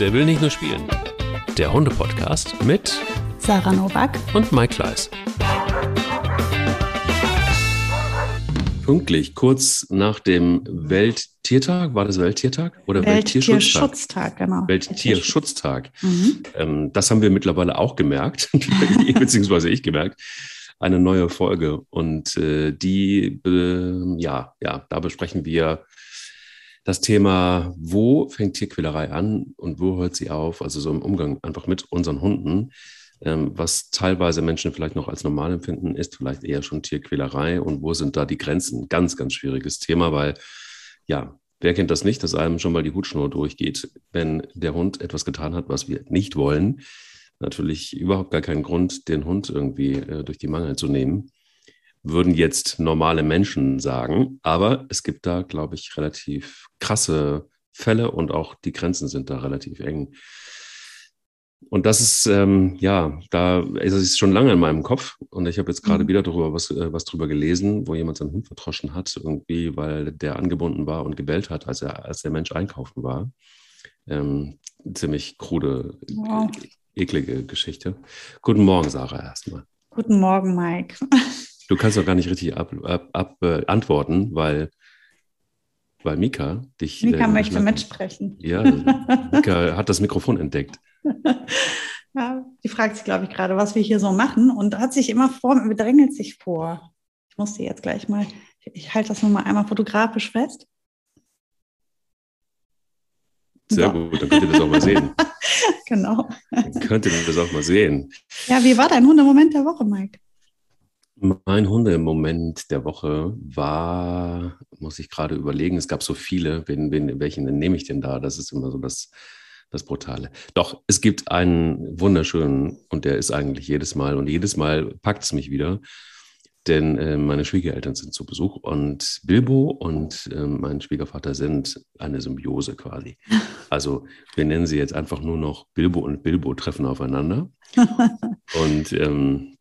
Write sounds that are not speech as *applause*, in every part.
Der will nicht nur spielen. Der Hunde-Podcast mit Sarah Novak und Mike Kleiss. Pünktlich, kurz nach dem Welttiertag, war das Welttiertag oder Welttierschutztag? Welttierschutztag, genau. Welttierschutztag. Mhm. Ähm, das haben wir mittlerweile auch gemerkt, *laughs* beziehungsweise ich gemerkt. Eine neue Folge und äh, die, äh, ja, ja, da besprechen wir das Thema, wo fängt Tierquälerei an und wo hört sie auf, also so im Umgang einfach mit unseren Hunden. Ähm, was teilweise Menschen vielleicht noch als normal empfinden, ist vielleicht eher schon Tierquälerei und wo sind da die Grenzen? Ganz, ganz schwieriges Thema, weil ja, wer kennt das nicht, dass einem schon mal die Hutschnur durchgeht, wenn der Hund etwas getan hat, was wir nicht wollen. Natürlich überhaupt gar keinen Grund, den Hund irgendwie äh, durch die Mangel zu nehmen würden jetzt normale Menschen sagen. Aber es gibt da, glaube ich, relativ krasse Fälle und auch die Grenzen sind da relativ eng. Und das ist, ähm, ja, da ist es schon lange in meinem Kopf. Und ich habe jetzt gerade mhm. wieder darüber was, äh, was drüber gelesen, wo jemand seinen Hund verdroschen hat, irgendwie, weil der angebunden war und gebellt hat, als, er, als der Mensch einkaufen war. Ähm, ziemlich krude, wow. eklige Geschichte. Guten Morgen, Sarah, erstmal. Guten Morgen, Mike. *laughs* Du kannst doch gar nicht richtig ab, ab, ab äh, antworten, weil, weil Mika dich. Mika äh, möchte mitsprechen. Ja, Mika hat das Mikrofon entdeckt. *laughs* Ja, die fragt sich, glaube ich, gerade, was wir hier so machen und hat sich immer vor, bedrängelt sich vor. Ich muss sie jetzt gleich mal, ich halte das nur mal einmal fotografisch fest. Sehr so. gut, dann könnt ihr das auch mal sehen. *laughs* genau. Dann könnt ihr das auch mal sehen. Ja, wie war dein Hundemoment der Woche, Mike? Mein Hundemoment der Woche war, muss ich gerade überlegen, es gab so viele, wen, wen, welchen nehme ich denn da? Das ist immer so das, das Brutale. Doch, es gibt einen wunderschönen und der ist eigentlich jedes Mal und jedes Mal packt es mich wieder, denn äh, meine Schwiegereltern sind zu Besuch und Bilbo und äh, mein Schwiegervater sind eine Symbiose quasi. *laughs* Also wir nennen sie jetzt einfach nur noch Bilbo und Bilbo treffen aufeinander. *laughs* und ähm,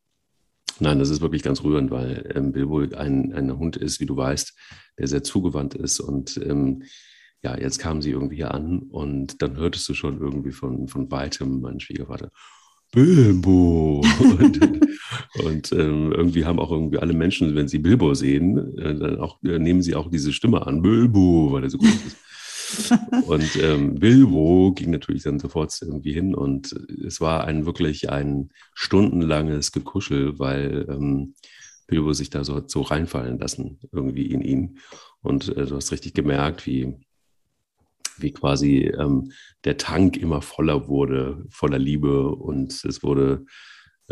Nein, das ist wirklich ganz rührend, weil ähm, Bilbo ein, ein Hund ist, wie du weißt, der sehr zugewandt ist. Und ähm, ja, jetzt kamen sie irgendwie hier an und dann hörtest du schon irgendwie von, von weitem meinen Schwiegervater, Bilbo. und, *laughs* und ähm, irgendwie haben auch irgendwie alle Menschen, wenn sie Bilbo sehen, äh, dann auch, äh, nehmen sie auch diese Stimme an, Bilbo, weil er so groß ist. Und ähm, Bilbo ging natürlich dann sofort irgendwie hin und es war ein wirklich ein stundenlanges Gekuschel, weil ähm, Bilbo sich da so, so reinfallen lassen, irgendwie in ihn. Und äh, du hast richtig gemerkt, wie, wie quasi ähm, der Tank immer voller wurde, voller Liebe und es wurde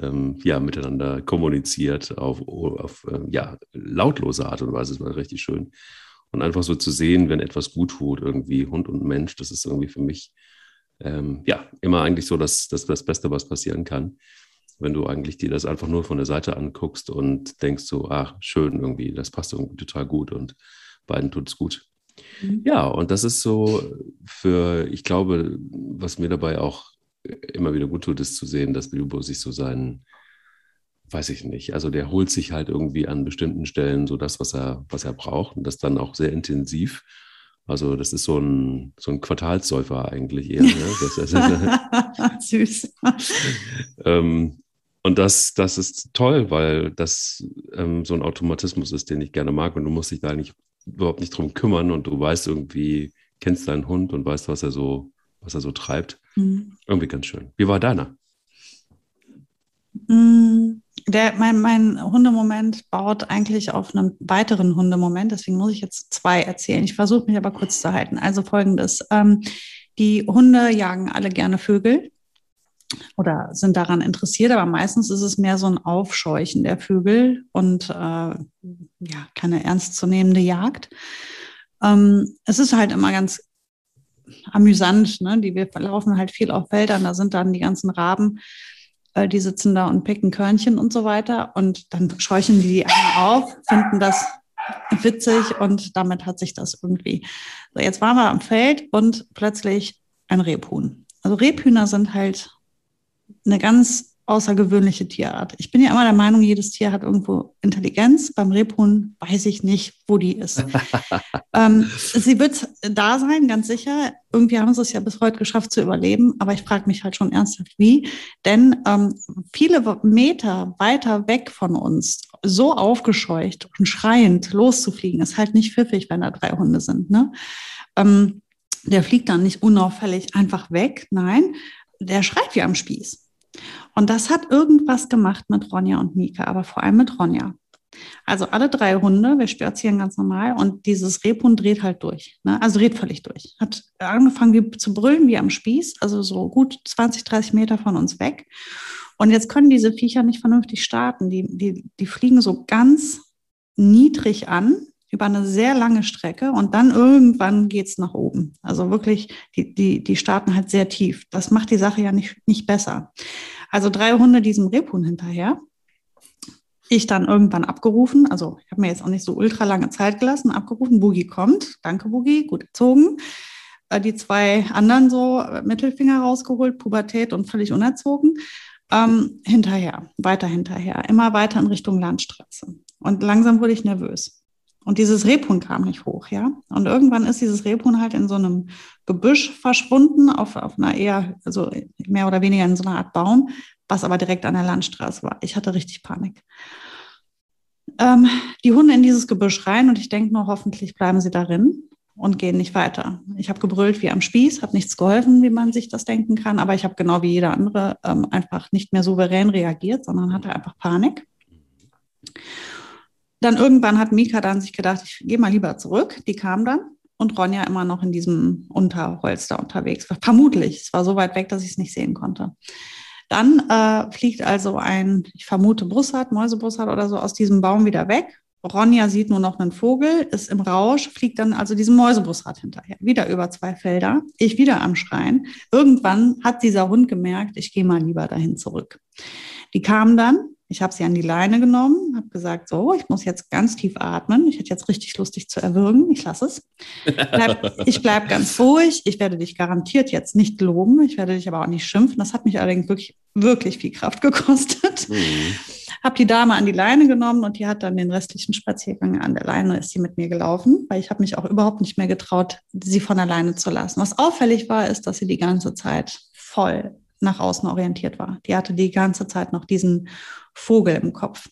ähm, ja miteinander kommuniziert auf, auf äh, ja, lautlose Art und Weise. Es war richtig schön. Und einfach so zu sehen, wenn etwas gut tut, irgendwie Hund und Mensch, das ist irgendwie für mich ähm, ja immer eigentlich so das, das, das Beste, was passieren kann. Wenn du eigentlich dir das einfach nur von der Seite anguckst und denkst so, ach, schön irgendwie, das passt irgendwie total gut und beiden tut es gut. Mhm. Ja, und das ist so für, ich glaube, was mir dabei auch immer wieder gut tut, ist zu sehen, dass Bilbo sich so seinen, weiß ich nicht. Also der holt sich halt irgendwie an bestimmten Stellen so das, was er, was er braucht und das dann auch sehr intensiv. Also das ist so ein, so ein Quartalsäufer eigentlich eher. Ne? Das, das, *laughs* Süß. *laughs* ähm, und das, das ist toll, weil das ähm, so ein Automatismus ist, den ich gerne mag und du musst dich da eigentlich überhaupt nicht drum kümmern und du weißt irgendwie, kennst deinen Hund und weißt, was er so, was er so treibt. Mhm. Irgendwie ganz schön. Wie war deiner? Mhm der, mein, mein Hundemoment baut eigentlich auf einem weiteren Hundemoment, deswegen muss ich jetzt zwei erzählen. Ich versuche mich aber kurz zu halten. Also folgendes. Ähm, die Hunde jagen alle gerne Vögel oder sind daran interessiert, aber meistens ist es mehr so ein Aufscheuchen der Vögel und äh, ja, keine ernstzunehmende Jagd. Ähm, es ist halt immer ganz amüsant, ne? die wir laufen halt viel auf Feldern, da sind dann die ganzen Raben äh, die sitzen da und picken Körnchen und so weiter. Und dann scheuchen die die einen auf, finden das witzig und damit hat sich das irgendwie. So, jetzt waren wir am Feld und plötzlich ein Rebhuhn. Also Rebhühner sind halt eine ganz außergewöhnliche Tierart. Ich bin ja immer der Meinung, jedes Tier hat irgendwo Intelligenz. Beim Rebhuhn weiß ich nicht, wo die ist. *laughs* ähm, sie wird da sein, ganz sicher. Irgendwie haben sie es ja bis heute geschafft zu überleben, aber ich frage mich halt schon ernsthaft, wie. Denn ähm, viele Meter weiter weg von uns, so aufgescheucht und schreiend loszufliegen, ist halt nicht pfiffig, wenn da drei Hunde sind. Ne? Ähm, der fliegt dann nicht unauffällig einfach weg. Nein, der schreit wie am Spieß. Und das hat irgendwas gemacht mit Ronja und Mika, aber vor allem mit Ronja. Also alle drei Hunde, wir spazieren ganz normal und dieses Rebhund dreht halt durch. Ne? Also dreht völlig durch. Hat angefangen wie, zu brüllen wie am Spieß, also so gut 20, 30 Meter von uns weg. Und jetzt können diese Viecher nicht vernünftig starten. Die, die, die fliegen so ganz niedrig an über eine sehr lange Strecke und dann irgendwann geht es nach oben. Also wirklich, die, die, die starten halt sehr tief. Das macht die Sache ja nicht, nicht besser. Also drei Hunde diesem Rebhuhn hinterher. Ich dann irgendwann abgerufen, also ich habe mir jetzt auch nicht so ultra lange Zeit gelassen, abgerufen, Boogie kommt, danke Boogie, gut erzogen. Äh, die zwei anderen so äh, Mittelfinger rausgeholt, Pubertät und völlig unerzogen. Ähm, hinterher, weiter hinterher, immer weiter in Richtung Landstraße. Und langsam wurde ich nervös. Und dieses Rebhuhn kam nicht hoch, ja. Und irgendwann ist dieses Rebhuhn halt in so einem Gebüsch verschwunden, auf, auf einer eher, also mehr oder weniger in so einer Art Baum, was aber direkt an der Landstraße war. Ich hatte richtig Panik. Ähm, die Hunde in dieses Gebüsch rein und ich denke nur, hoffentlich bleiben sie darin und gehen nicht weiter. Ich habe gebrüllt wie am Spieß, hat nichts geholfen, wie man sich das denken kann, aber ich habe genau wie jeder andere ähm, einfach nicht mehr souverän reagiert, sondern hatte einfach Panik dann irgendwann hat Mika dann sich gedacht, ich gehe mal lieber zurück. Die kam dann und Ronja immer noch in diesem Unterholz da unterwegs. Vermutlich, es war so weit weg, dass ich es nicht sehen konnte. Dann äh, fliegt also ein, ich vermute Bussard, Mäusebussard oder so, aus diesem Baum wieder weg. Ronja sieht nur noch einen Vogel, ist im Rausch, fliegt dann also diesem Mäusebussard hinterher. Wieder über zwei Felder, ich wieder am Schreien. Irgendwann hat dieser Hund gemerkt, ich gehe mal lieber dahin zurück. Die kam dann, ich habe sie an die Leine genommen, habe gesagt, so, ich muss jetzt ganz tief atmen. Ich hätte jetzt richtig lustig zu erwürgen. Ich lasse es. Bleib, *laughs* ich bleibe ganz ruhig. Ich werde dich garantiert jetzt nicht loben. Ich werde dich aber auch nicht schimpfen. Das hat mich allerdings wirklich, wirklich viel Kraft *laughs* gekostet. Mhm. Habe die Dame an die Leine genommen und die hat dann den restlichen Spaziergang an der Leine, ist sie mit mir gelaufen, weil ich habe mich auch überhaupt nicht mehr getraut, sie von alleine zu lassen. Was auffällig war, ist, dass sie die ganze Zeit voll nach außen orientiert war. Die hatte die ganze Zeit noch diesen Vogel im Kopf.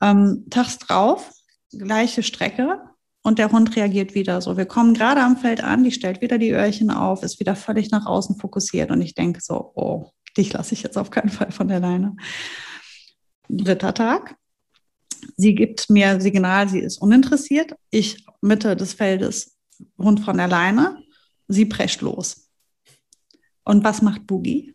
Ähm, tags drauf, gleiche Strecke und der Hund reagiert wieder so. Wir kommen gerade am Feld an, die stellt wieder die Öhrchen auf, ist wieder völlig nach außen fokussiert und ich denke so, oh, dich lasse ich jetzt auf keinen Fall von der Leine. Dritter Tag. Sie gibt mir Signal, sie ist uninteressiert. Ich Mitte des Feldes Hund von der Leine. Sie prescht los. Und was macht Boogie?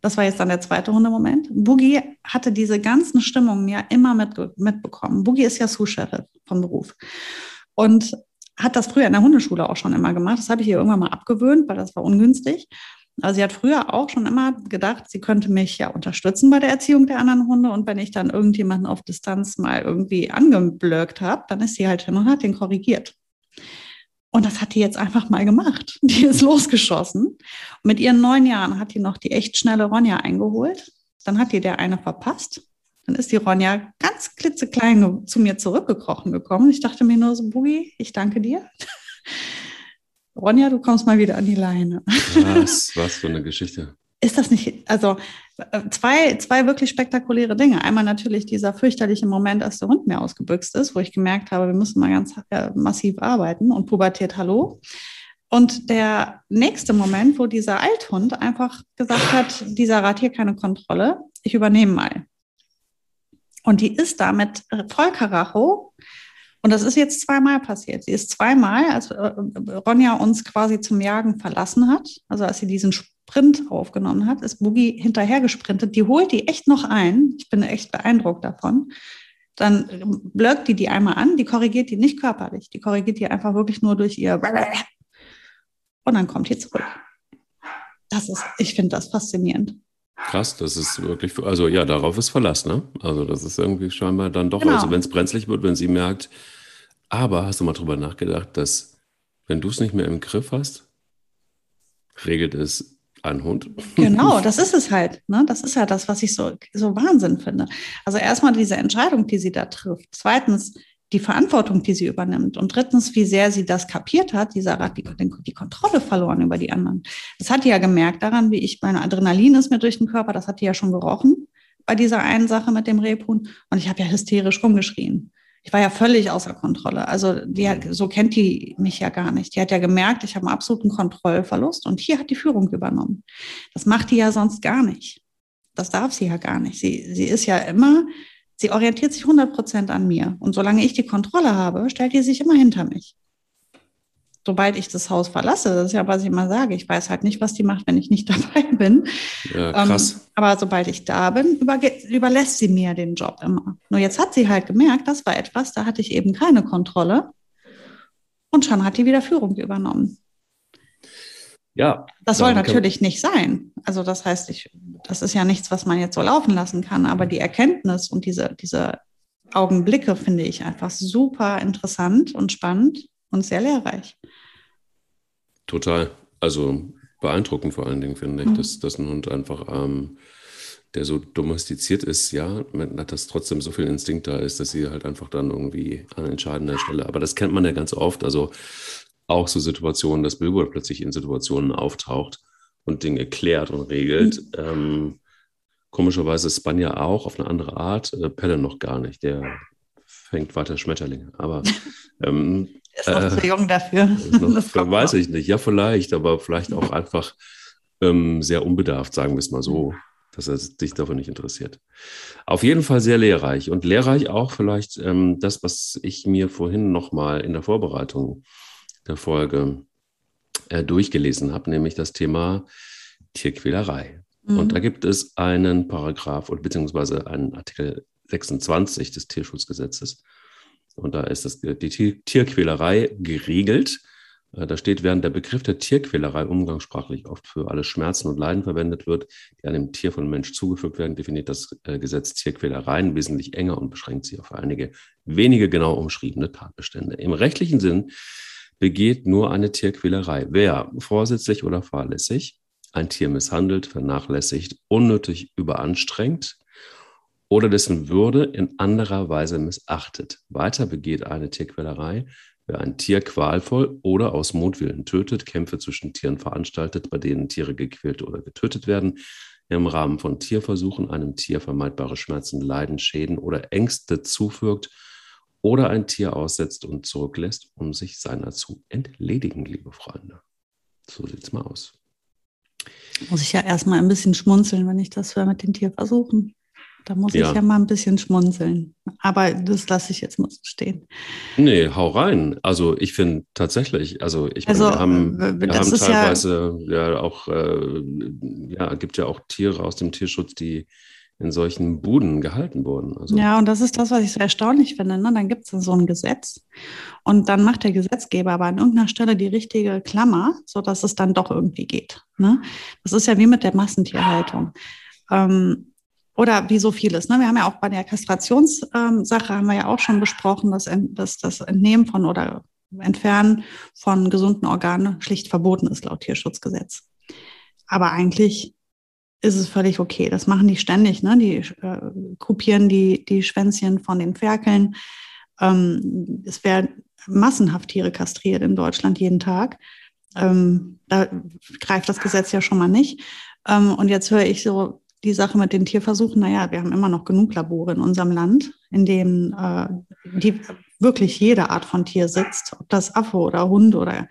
Das war jetzt dann der zweite Hundemoment. Boogie hatte diese ganzen Stimmungen ja immer mit, mitbekommen. Boogie ist ja Sous-Sheriff von Beruf. Und hat das früher in der Hundeschule auch schon immer gemacht. Das habe ich ihr irgendwann mal abgewöhnt, weil das war ungünstig. Also sie hat früher auch schon immer gedacht, sie könnte mich ja unterstützen bei der Erziehung der anderen Hunde. Und wenn ich dann irgendjemanden auf Distanz mal irgendwie angeblöckt habe, dann ist sie halt hin und hat den korrigiert. Und das hat die jetzt einfach mal gemacht. *laughs* Die ist losgeschossen. Und mit ihren neun Jahren hat die noch die echt schnelle Ronja eingeholt. Dann hat die der eine verpasst. Dann ist die Ronja ganz klitzeklein zu mir zurückgekrochen gekommen. Ich dachte mir nur so, Boogie, ich danke dir. *laughs* Ronja, du kommst mal wieder an die Leine. Was, was für eine Geschichte ist das nicht, also äh, zwei, zwei wirklich spektakuläre Dinge. Einmal natürlich dieser fürchterliche Moment, als der Hund mir ausgebüxt ist, wo ich gemerkt habe, wir müssen mal ganz äh, massiv arbeiten und Pubertät, hallo. Und der nächste Moment, wo dieser Althund einfach gesagt hat, dieser Rat hier keine Kontrolle, ich übernehme mal. Und die ist damit voll Karacho. Und das ist jetzt zweimal passiert. Sie ist zweimal, als äh, Ronja uns quasi zum Jagen verlassen hat, also als sie diesen Sprint aufgenommen hat, ist Boogie hinterher gesprintet. Die holt die echt noch ein. Ich bin echt beeindruckt davon. Dann blöckt die die einmal an, die korrigiert die nicht körperlich, die korrigiert die einfach wirklich nur durch ihr und dann kommt die zurück. Das ist, ich finde das faszinierend. Krass, das ist wirklich, also ja, darauf ist Verlass, ne? Also das ist irgendwie scheinbar dann doch, genau. also wenn es brenzlig wird, wenn sie merkt, aber hast du mal drüber nachgedacht, dass wenn du es nicht mehr im Griff hast, regelt es Ein Hund. Genau, *laughs* das ist es halt. Ne? Das ist ja das, was ich so, so Wahnsinn finde. Also erstmal diese Entscheidung, die sie da trifft. Zweitens die Verantwortung, die sie übernimmt. Und drittens, wie sehr sie das kapiert hat, dieser Rat, die, die Kontrolle verloren über die anderen. Das hat die ja gemerkt daran, wie ich, meine Adrenalin ist mir durch den Körper, das hat die ja schon gerochen bei dieser einen Sache mit dem Rebhuhn. Und ich habe ja hysterisch rumgeschrien ich war ja völlig außer Kontrolle. Also die hat, so kennt die mich ja gar nicht. Die hat ja gemerkt, ich habe einen absoluten Kontrollverlust und hier hat die Führung übernommen. Das macht die ja sonst gar nicht. Das darf sie ja gar nicht. Sie, sie ist ja immer, sie orientiert sich 100 Prozent an mir. Und solange ich die Kontrolle habe, stellt die sich immer hinter mich sobald ich das Haus verlasse, das ist ja, was ich immer sage, ich weiß halt nicht, was die macht, wenn ich nicht *laughs* dabei bin. Ja, krass. Ähm, aber sobald ich da bin, über, überlässt sie mir den Job immer. Nur jetzt hat sie halt gemerkt, das war etwas, da hatte ich eben keine Kontrolle. Und schon hat die wieder Führung übernommen. Ja. Das soll natürlich nicht sein. Also das heißt, ich, das ist ja nichts, was man jetzt so laufen lassen kann. Aber die Erkenntnis und diese, diese Augenblicke finde ich einfach super interessant und spannend und sehr lehrreich. Total. Also beeindruckend vor allen Dingen, finde ich, mhm. dass, dass ein Hund einfach, ähm, der so domestiziert ist, ja, dass trotzdem so viel Instinkt da ist, dass sie halt einfach dann irgendwie an entscheidender Stelle, aber das kennt man ja ganz oft, also auch so Situationen, dass Bilbo plötzlich in Situationen auftaucht und Dinge klärt und regelt. Mhm. Ähm, komischerweise ist Spanja auch auf eine andere Art, äh, Pelle noch gar nicht, der fängt weiter Schmetterlinge, aber *laughs* ähm, ist noch äh, zu jung dafür. *laughs* Noch, weiß ich nicht. Ja, vielleicht, aber vielleicht auch einfach ähm, sehr unbedarft, sagen wir es mal so, dass er sich dafür nicht interessiert. Auf jeden Fall sehr lehrreich und lehrreich auch vielleicht ähm, das, was ich mir vorhin nochmal in der Vorbereitung der Folge äh, durchgelesen habe, nämlich das Thema Tierquälerei. Mhm. Und da gibt es einen Paragraph und beziehungsweise einen Artikel 26 des Tierschutzgesetzes. Und da ist das, die Tierquälerei geregelt. Äh, da steht, während der Begriff der Tierquälerei umgangssprachlich oft für alle Schmerzen und Leiden verwendet wird, die einem Tier von Mensch zugefügt werden, definiert das äh, Gesetz Tierquälereien wesentlich enger und beschränkt sich auf einige wenige genau umschriebene Tatbestände. Im rechtlichen Sinn begeht nur eine Tierquälerei, wer vorsätzlich oder fahrlässig ein Tier misshandelt, vernachlässigt, unnötig überanstrengt, oder dessen Würde in anderer Weise missachtet. Weiter begeht eine Tierquälerei, wer ein Tier qualvoll oder aus Mutwillen tötet, Kämpfe zwischen Tieren veranstaltet, bei denen Tiere gequält oder getötet werden, im Rahmen von Tierversuchen einem Tier vermeidbare Schmerzen, Leiden, Schäden oder Ängste zufügt oder ein Tier aussetzt und zurücklässt, um sich seiner zu entledigen, liebe Freunde. So sieht's mal aus. Muss ich ja erstmal ein bisschen schmunzeln, wenn ich das höre mit den Tierversuchen. Da muss ja. ich ja mal ein bisschen schmunzeln. Aber das lasse ich jetzt mal so stehen. Nee, hau rein. Also ich finde tatsächlich, also ich also, meine, wir haben, äh, wir haben teilweise ja, ja auch, äh, ja, gibt ja auch Tiere aus dem Tierschutz, die in solchen Buden gehalten wurden. Also. Ja, und das ist das, was ich so erstaunlich finde. Ne? Dann gibt es so ein Gesetz und dann macht der Gesetzgeber aber an irgendeiner Stelle die richtige Klammer, sodass es dann doch irgendwie geht. Ne? Das ist ja wie mit der Massentierhaltung. Ähm, oder wie so vieles. Ne? Wir haben ja auch bei der Kastrationssache haben wir ja auch schon besprochen, dass, dass das Entnehmen von oder Entfernen von gesunden Organen schlicht verboten ist laut Tierschutzgesetz. Aber eigentlich ist es völlig okay. Das machen die ständig. Ne? Die äh, kopieren die, die Schwänzchen von den Ferkeln. Ähm, es werden massenhaft Tiere kastriert in Deutschland jeden Tag. Ähm, da greift das Gesetz ja schon mal nicht. Ähm, und jetzt höre ich so, die Sache mit den Tierversuchen, naja, wir haben immer noch genug Labore in unserem Land, in denen äh, die, wirklich jede Art von Tier sitzt, ob das Affe oder Hund oder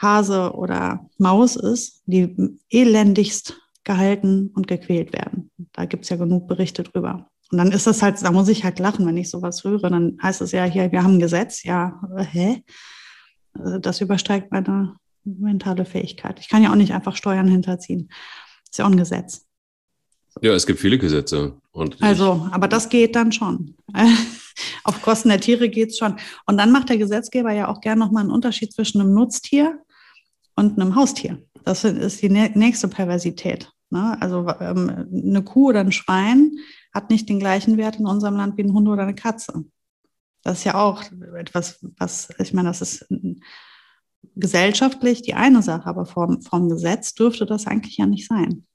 Hase oder Maus ist, die elendigst gehalten und gequält werden. Da gibt es ja genug Berichte drüber. Und dann ist das halt, da muss ich halt lachen, wenn ich sowas höre. Dann heißt es ja hier, wir haben ein Gesetz. Ja, äh, hä? Also das übersteigt meine mentale Fähigkeit. Ich kann ja auch nicht einfach Steuern hinterziehen. Ist ja auch ein Gesetz. Ja, es gibt viele Gesetze. Also, aber das geht dann schon. *laughs* Auf Kosten der Tiere geht es schon. Und dann macht der Gesetzgeber ja auch gerne nochmal einen Unterschied zwischen einem Nutztier und einem Haustier. Das ist die nächste Perversität. Ne? Also ähm, eine Kuh oder ein Schwein hat nicht den gleichen Wert in unserem Land wie ein Hund oder eine Katze. Das ist ja auch etwas, was, ich meine, das ist gesellschaftlich die eine Sache, aber vom, vom Gesetz dürfte das eigentlich ja nicht sein.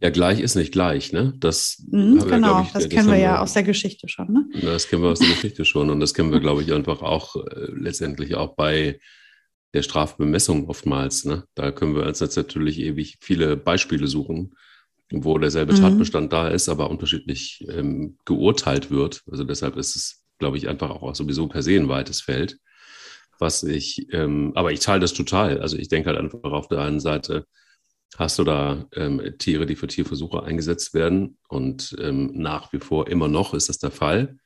Ja, gleich ist nicht gleich, ne? Das mhm, genau, ja, ich, das, das kennen wir ja wir, aus der Geschichte schon, ne? Das kennen wir aus der Geschichte schon und das kennen wir, glaube ich, einfach auch äh, letztendlich auch bei der Strafbemessung oftmals. Ne? Da können wir uns jetzt natürlich ewig viele Beispiele suchen, wo derselbe mhm. Tatbestand da ist, aber unterschiedlich ähm, geurteilt wird. Also deshalb ist es, glaube ich, einfach auch sowieso per se ein weites Feld. Was ich, ähm, aber ich teile das total. Also ich denke halt einfach auf der einen Seite, hast du da ähm, Tiere, die für Tierversuche eingesetzt werden und ähm, nach wie vor immer noch ist das der Fall.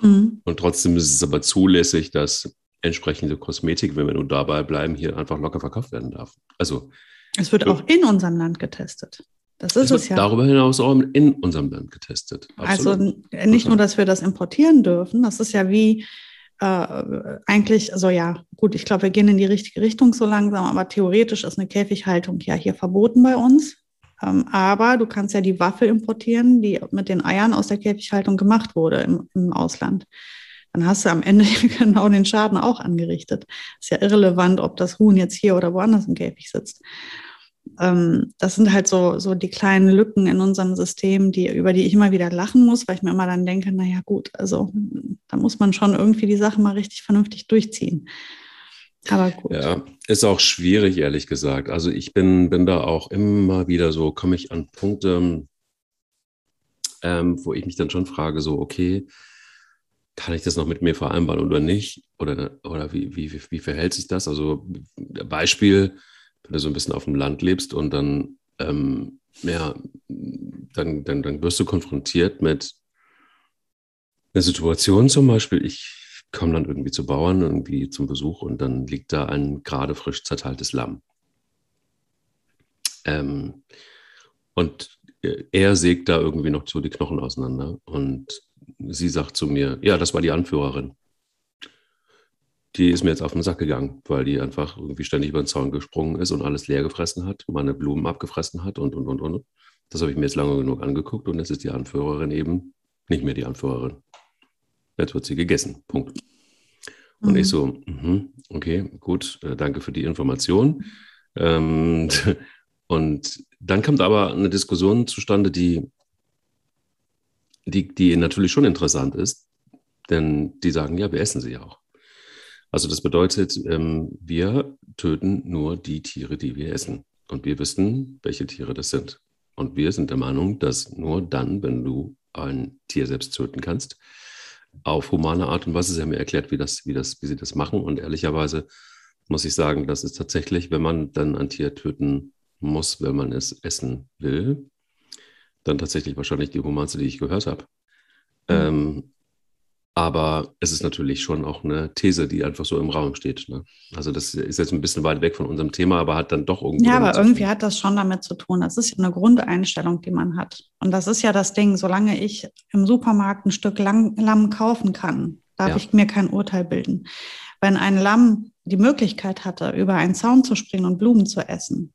Mhm. Und trotzdem ist es aber zulässig, dass entsprechende Kosmetik, wenn wir nur dabei bleiben, hier einfach locker verkauft werden darf. Also es wird auch in unserem Land getestet. Das ist es, es ja. Darüber hinaus auch in unserem Land getestet. Absolut. Also nicht nur, dass wir das importieren dürfen, das ist ja wie äh, eigentlich, also ja, gut, ich glaube, wir gehen in die richtige Richtung so langsam, aber theoretisch ist eine Käfighaltung ja hier verboten bei uns. Ähm, aber du kannst ja die Waffe importieren, die mit den Eiern aus der Käfighaltung gemacht wurde im, im Ausland dann hast du am Ende *laughs* genau den Schaden auch angerichtet. Ist ja irrelevant, ob das Huhn jetzt hier oder woanders im Käfig sitzt. Ähm, das sind halt so, so die kleinen Lücken in unserem System, die, über die ich immer wieder lachen muss, weil ich mir immer dann denke, naja gut, also da muss man schon irgendwie die Sache mal richtig vernünftig durchziehen. Aber gut. Ja, ist auch schwierig, ehrlich gesagt. Also ich bin, bin da auch immer wieder so, komme ich an Punkte, ähm, wo ich mich dann schon frage, so, okay, kann ich das noch mit mir vereinbaren oder nicht? Oder, oder wie, wie, wie verhält sich das? Also Beispiel, wenn du so ein bisschen auf dem Land lebst und dann, ähm, ja, dann, dann, dann wirst du konfrontiert mit einer Situation zum Beispiel, ich komme dann irgendwie zu Bauern, irgendwie zum Besuch und dann liegt da ein gerade frisch zerteiltes Lamm. Ähm, und er sägt da irgendwie noch so die Knochen auseinander und sie sagt zu mir, ja, das war die Anführerin. Die ist mir jetzt auf den Sack gegangen, weil die einfach irgendwie ständig über den Zaun gesprungen ist und alles leer gefressen hat, meine Blumen abgefressen hat und, und, und, und. Das habe ich mir jetzt lange genug angeguckt und jetzt ist die Anführerin eben nicht mehr die Anführerin. Jetzt wird sie gegessen. Punkt. Und mhm. ich so, mh, okay, gut, äh, danke für die Information. Ähm, und dann kommt aber eine Diskussion zustande, die die, die natürlich schon interessant ist, denn die sagen, ja, wir essen sie auch. Also das bedeutet, ähm, wir töten nur die Tiere, die wir essen. Und wir wissen, welche Tiere das sind. Und wir sind der Meinung, dass nur dann, wenn du ein Tier selbst töten kannst, auf humane Art und Weise, sie haben mir erklärt, wie, das, wie, das, wie sie das machen. Und ehrlicherweise muss ich sagen, das ist tatsächlich, wenn man dann ein Tier töten muss, wenn man es essen will, dann tatsächlich wahrscheinlich die humanste, die ich gehört habe. Mhm. Ähm, aber es ist natürlich schon auch eine These, die einfach so im Raum steht. Ne? Also das ist jetzt ein bisschen weit weg von unserem Thema, aber hat dann doch irgendwie. Ja, aber irgendwie hat das schon damit zu tun. Das ist ja eine Grundeinstellung, die man hat. Und das ist ja das Ding, solange ich im Supermarkt ein Stück Lamm kaufen kann, darf ja. ich mir kein Urteil bilden. Wenn ein Lamm die Möglichkeit hatte, über einen Zaun zu springen und Blumen zu essen,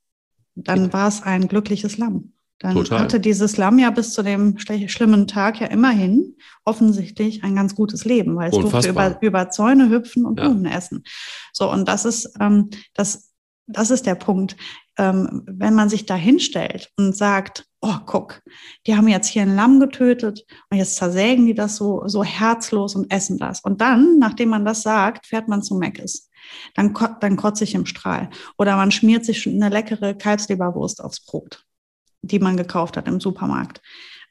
dann war es ein glückliches Lamm. Dann Total. hatte dieses Lamm ja bis zu dem schlimmen Tag ja immerhin offensichtlich ein ganz gutes Leben, weil es durfte über, über Zäune hüpfen und ja. Blumen essen. So, und das ist, ähm, das, das ist der Punkt. Ähm, wenn man sich da hinstellt und sagt, oh, guck, die haben jetzt hier ein Lamm getötet und jetzt zersägen die das so, so herzlos und essen das. Und dann, nachdem man das sagt, fährt man zu Meckes. Dann, dann kotze ich im Strahl. Oder man schmiert sich eine leckere Kalbsleberwurst aufs Brot die man gekauft hat im Supermarkt.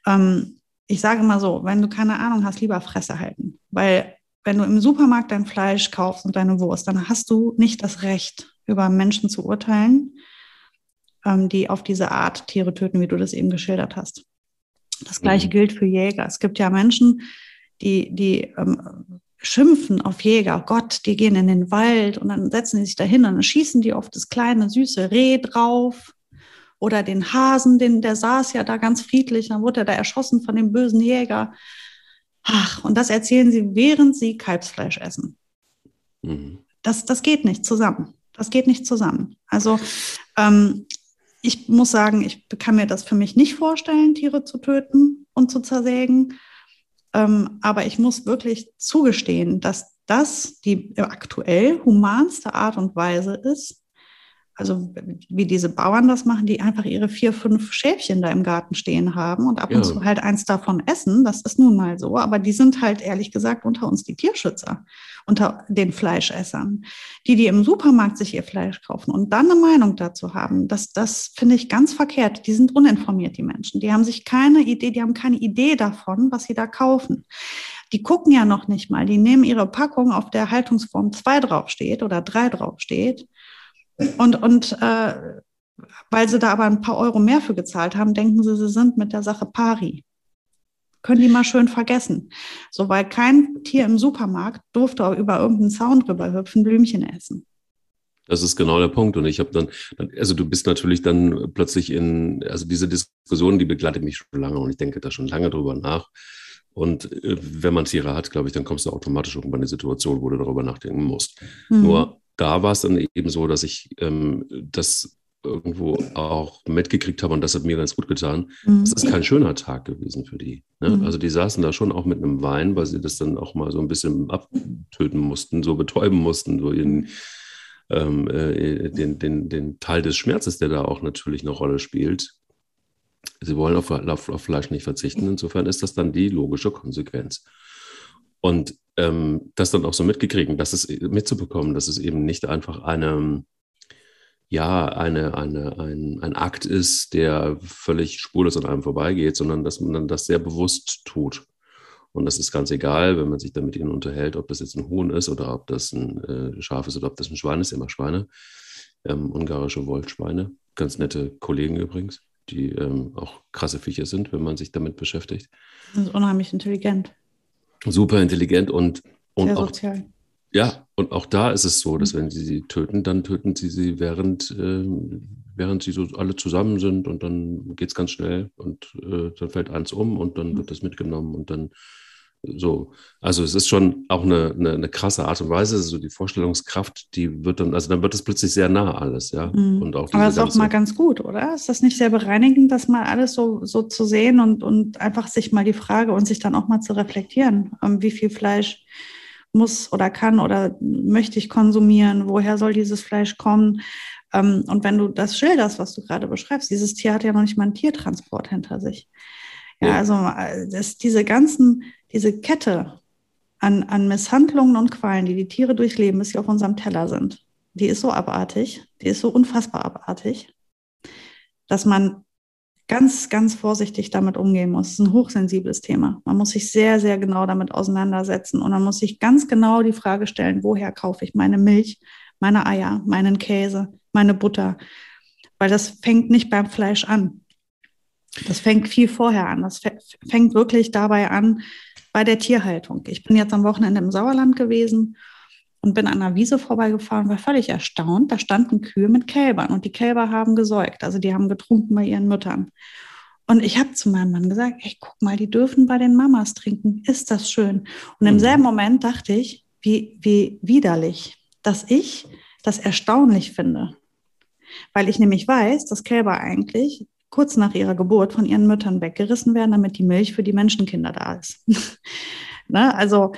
Ähm, ich sage mal so, wenn du keine Ahnung hast, lieber Fresse halten. Weil wenn du im Supermarkt dein Fleisch kaufst und deine Wurst, dann hast du nicht das Recht, über Menschen zu urteilen, ähm, die auf diese Art Tiere töten, wie du das eben geschildert hast. Das gleiche mhm. gilt für Jäger. Es gibt ja Menschen, die, die ähm, schimpfen auf Jäger. Gott, die gehen in den Wald und dann setzen sie sich dahin und dann schießen die auf das kleine, süße Reh drauf oder den Hasen, den, der saß ja da ganz friedlich, dann wurde er da erschossen von dem bösen Jäger. Ach, und das erzählen sie, während sie Kalbsfleisch essen. Mhm. Das, das geht nicht zusammen. Das geht nicht zusammen. Also ähm, ich muss sagen, ich kann mir das für mich nicht vorstellen, Tiere zu töten und zu zersägen. Ähm, aber ich muss wirklich zugestehen, dass das die aktuell humanste Art und Weise ist, also wie diese Bauern das machen, die einfach ihre vier, fünf Schäfchen da im Garten stehen haben und ab ja. und zu halt eins davon essen. Das ist nun mal so. Aber die sind halt ehrlich gesagt unter uns die Tierschützer, unter den Fleischessern. Die, die im Supermarkt sich ihr Fleisch kaufen und dann eine Meinung dazu haben, das, das finde ich ganz verkehrt. Die sind uninformiert, die Menschen. Die haben sich keine Idee, die haben keine Idee davon, was sie da kaufen. Die gucken ja noch nicht mal. Die nehmen ihre Packung, auf der Haltungsform 2 draufsteht oder 3 draufsteht und, und äh, weil sie da aber ein paar Euro mehr für gezahlt haben, denken sie, sie sind mit der Sache pari. Können die mal schön vergessen. So, weil kein Tier im Supermarkt durfte über irgendeinen Zaun drüber hüpfen, Blümchen essen. Das ist genau der Punkt. Und ich habe dann, also du bist natürlich dann plötzlich in, also diese Diskussion, die begleitet mich schon lange und ich denke da schon lange drüber nach. Und äh, wenn man Tiere hat, glaube ich, dann kommst du automatisch irgendwann in eine Situation, wo du darüber nachdenken musst. Mhm. Nur da war es dann eben so, dass ich ähm, das irgendwo auch mitgekriegt habe und das hat mir ganz gut getan. Mhm. Das ist kein schöner Tag gewesen für die. Ne? Mhm. Also die saßen da schon auch mit einem Wein, weil sie das dann auch mal so ein bisschen abtöten mussten, so betäuben mussten, so ihren, ähm, äh, den, den, den Teil des Schmerzes, der da auch natürlich eine Rolle spielt. Sie wollen auf, auf, auf Fleisch nicht verzichten. Insofern ist das dann die logische Konsequenz. Und ähm, das dann auch so mitkriegen, das ist mitzubekommen, dass es eben nicht einfach eine, ja, eine, eine, ein, ein Akt ist, der völlig spurlos an einem vorbeigeht, sondern dass man dann das sehr bewusst tut. Und das ist ganz egal, wenn man sich dann mit ihnen unterhält, ob das jetzt ein Huhn ist oder ob das ein äh, Schaf ist oder ob das ein Schwein ist, immer Schweine, ähm, ungarische Wollschweine, ganz nette Kollegen übrigens, die ähm, auch krasse Viecher sind, wenn man sich damit beschäftigt. Das ist unheimlich intelligent super intelligent und, und auch, sozial. Ja, und auch da ist es so, dass mhm. wenn sie sie töten, dann töten sie sie, während, äh, während sie so alle zusammen sind und dann geht es ganz schnell und äh, dann fällt eins um und dann mhm. wird das mitgenommen und dann so, also es ist schon auch eine, eine, eine, krasse Art und Weise, so die Vorstellungskraft, die wird dann, also dann wird es plötzlich sehr nah alles, ja. Mhm. Und auch Aber es ist auch mal ganz gut, oder? Ist das nicht sehr bereinigend, das mal alles so, so zu sehen und, und einfach sich mal die Frage und sich dann auch mal zu reflektieren, ähm, wie viel Fleisch muss oder kann oder möchte ich konsumieren, woher soll dieses Fleisch kommen? Ähm, und wenn du das schilderst, was du gerade beschreibst, dieses Tier hat ja noch nicht mal einen Tiertransport hinter sich. Ja, also das, diese ganzen diese Kette an, an Misshandlungen und Qualen, die die Tiere durchleben, bis sie auf unserem Teller sind, die ist so abartig, die ist so unfassbar abartig, dass man ganz, ganz vorsichtig damit umgehen muss. Es ist ein hochsensibles Thema. Man muss sich sehr, sehr genau damit auseinandersetzen und man muss sich ganz genau die Frage stellen, woher kaufe ich meine Milch, meine Eier, meinen Käse, meine Butter? Weil das fängt nicht beim Fleisch an. Das fängt viel vorher an. Das fängt wirklich dabei an, bei der Tierhaltung. Ich bin jetzt am Wochenende im Sauerland gewesen und bin an einer Wiese vorbeigefahren, war völlig erstaunt. Da standen Kühe mit Kälbern und die Kälber haben gesäugt, also die haben getrunken bei ihren Müttern. Und ich habe zu meinem Mann gesagt, ey, guck mal, die dürfen bei den Mamas trinken. Ist das schön? Und im mhm. selben Moment dachte ich, wie, wie widerlich, dass ich das erstaunlich finde. Weil ich nämlich weiß, dass Kälber eigentlich kurz nach ihrer Geburt von ihren Müttern weggerissen werden, damit die Milch für die Menschenkinder da ist. *laughs* ne? Also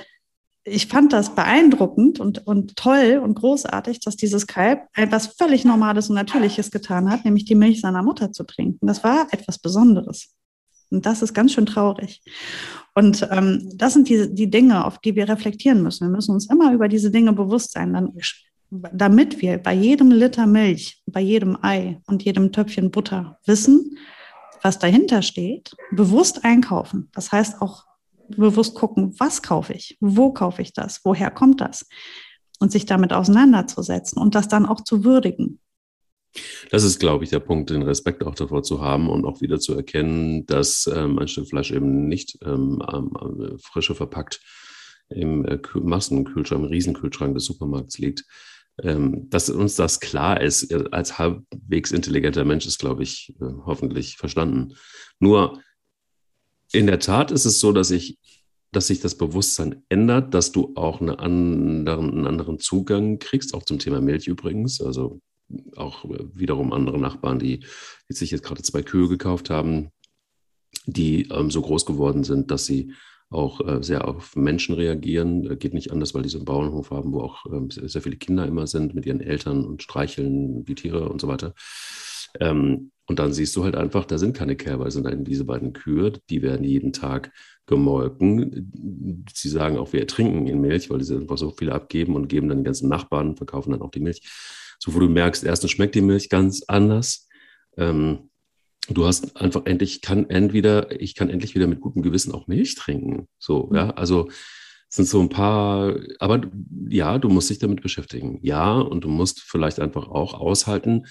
ich fand das beeindruckend und, und toll und großartig, dass dieses Kalb etwas völlig Normales und Natürliches getan hat, nämlich die Milch seiner Mutter zu trinken. Das war etwas Besonderes. Und das ist ganz schön traurig. Und ähm, das sind die, die Dinge, auf die wir reflektieren müssen. Wir müssen uns immer über diese Dinge bewusst sein. Dann damit wir bei jedem Liter Milch, bei jedem Ei und jedem Töpfchen Butter wissen, was dahinter steht, bewusst einkaufen. Das heißt auch bewusst gucken, was kaufe ich, wo kaufe ich das, woher kommt das und sich damit auseinanderzusetzen und das dann auch zu würdigen. Das ist, glaube ich, der Punkt, den Respekt auch davor zu haben und auch wieder zu erkennen, dass ähm, ein Stück Fleisch eben nicht ähm, ähm, frische verpackt im äh, Massenkühlschrank, im Riesenkühlschrank des Supermarkts liegt, ähm, dass uns das klar ist, äh, als halbwegs intelligenter Mensch ist, glaube ich, äh, hoffentlich verstanden. Nur in der Tat ist es so, dass ich, dass sich das Bewusstsein ändert, dass du auch eine anderen, einen anderen Zugang kriegst, auch zum Thema Milch übrigens. Also auch äh, wiederum andere Nachbarn, die, die sich jetzt gerade zwei Kühe gekauft haben, die ähm, so groß geworden sind, dass sie auch äh, sehr auf Menschen reagieren. Äh, geht nicht anders, weil die so einen Bauernhof haben, wo auch ähm, sehr viele Kinder immer sind mit ihren Eltern und streicheln die Tiere und so weiter. Ähm, und dann siehst du halt einfach, da sind keine Kälber, es sind dann diese beiden Kühe, die werden jeden Tag gemolken. Sie sagen auch, wir ertrinken in Milch, weil sie einfach so viel abgeben und geben dann die ganzen Nachbarn, verkaufen dann auch die Milch. So, wo du merkst, erstens schmeckt die Milch ganz anders. Ähm, du hast einfach endlich, kann entweder, ich kann endlich wieder mit gutem Gewissen auch Milch trinken. So, mhm. ja, also sind so ein paar, aber ja, du musst dich damit beschäftigen. Ja, und du musst vielleicht einfach auch aushalten,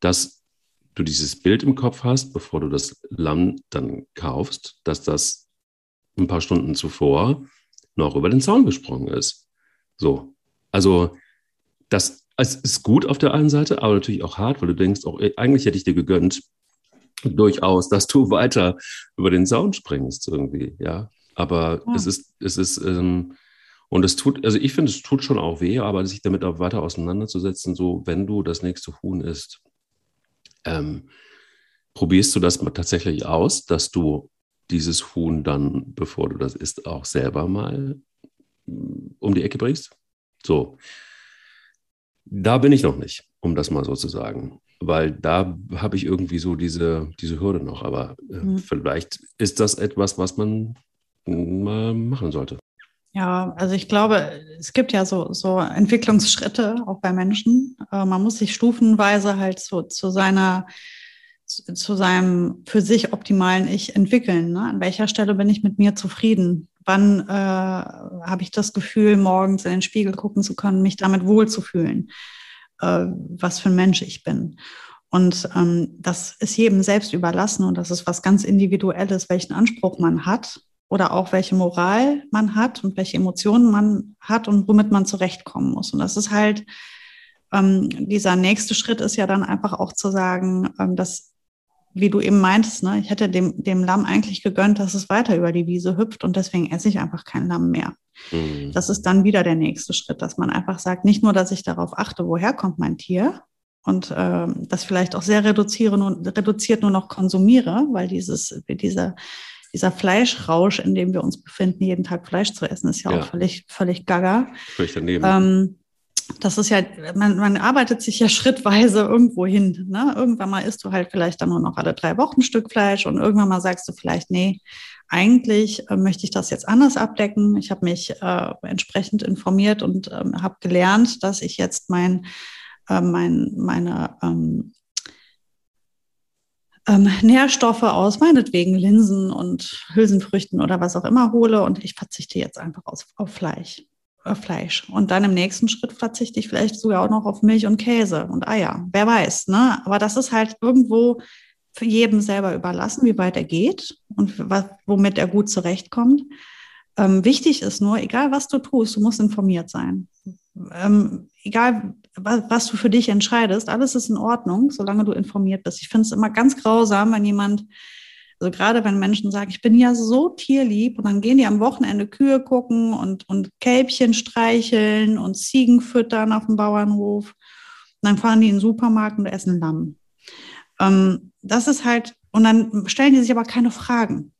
dass du dieses Bild im Kopf hast, bevor du das Lamm dann kaufst, dass das ein paar Stunden zuvor noch über den Zaun gesprungen ist. So. Also, das es ist gut auf der einen Seite, aber natürlich auch hart, weil du denkst, auch eigentlich hätte ich dir gegönnt, durchaus, dass du *laughs* weiter über den Zaun springst irgendwie, ja. Aber ja. es ist, es ist, ähm, und es tut, also ich finde, es tut schon auch weh, aber sich damit auch weiter auseinanderzusetzen, so wenn du das nächste Huhn isst, ähm, probierst du das tatsächlich aus, dass du dieses Huhn dann, bevor du das isst, auch selber mal mm, um die Ecke bringst? So. Da bin ich noch nicht, um das mal so zu sagen weil da habe ich irgendwie so diese, diese Hürde noch. Aber äh, mhm. vielleicht ist das etwas, was man mal machen sollte. Ja, also ich glaube, es gibt ja so, so Entwicklungsschritte auch bei Menschen. Äh, man muss sich stufenweise halt so zu seiner zu seinem für sich optimalen Ich entwickeln. Ne? An welcher Stelle bin ich mit mir zufrieden? Wann äh, habe ich das Gefühl, morgens in den Spiegel gucken zu können, mich damit wohlzufühlen? äh, was für ein Mensch ich bin. Und ähm, das ist jedem selbst überlassen und das ist was ganz Individuelles, welchen Anspruch man hat oder auch welche Moral man hat und welche Emotionen man hat und womit man zurechtkommen muss. Und das ist halt, ähm, dieser nächste Schritt ist ja dann einfach auch zu sagen, ähm, dass wie du eben meintest, ne, ich hätte dem, dem Lamm eigentlich gegönnt, dass es weiter über die Wiese hüpft und deswegen esse ich einfach kein Lamm mehr. Mhm. Das ist dann wieder der nächste Schritt, dass man einfach sagt, nicht nur, dass ich darauf achte, woher kommt mein Tier und äh, das vielleicht auch sehr reduziere, nur, reduziert nur noch konsumiere, weil dieses, dieser, dieser Fleischrausch, in dem wir uns befinden, jeden Tag Fleisch zu essen, ist ja, ja. auch völlig, völlig gaga. Völlig daneben. Ähm, das ist ja, man, man arbeitet sich ja *laughs* schrittweise irgendwo hin. Ne? Irgendwann mal isst du halt vielleicht dann nur noch alle drei Wochen ein Stück Fleisch und irgendwann mal sagst du vielleicht, nee, eigentlich äh, möchte ich das jetzt anders abdecken. Ich habe mich äh, entsprechend informiert und ähm, habe gelernt, dass ich jetzt mein, äh, mein, meine ähm, ähm, Nährstoffe aus meinetwegen Linsen und Hülsenfrüchten oder was auch immer hole und ich verzichte jetzt einfach aus, auf Fleisch. Äh, Fleisch. Und dann im nächsten Schritt verzichte ich vielleicht sogar auch noch auf Milch und Käse und Eier. Wer weiß, ne? Aber das ist halt irgendwo für jedem selber überlassen, wie weit er geht und was, womit er gut zurechtkommt. Ähm, wichtig ist nur, egal was du tust, du musst informiert sein. Ähm, egal was, was, du für dich entscheidest, alles ist in Ordnung, solange du informiert bist. Ich finde es immer ganz grausam, wenn jemand also gerade wenn Menschen sagen, ich bin ja so tierlieb und dann gehen die am Wochenende Kühe gucken und, und Kälbchen streicheln und Ziegen füttern auf dem Bauernhof. Und dann fahren die in den Supermarkt und essen Lamm. Ähm, das ist halt, und dann stellen die sich aber keine Fragen,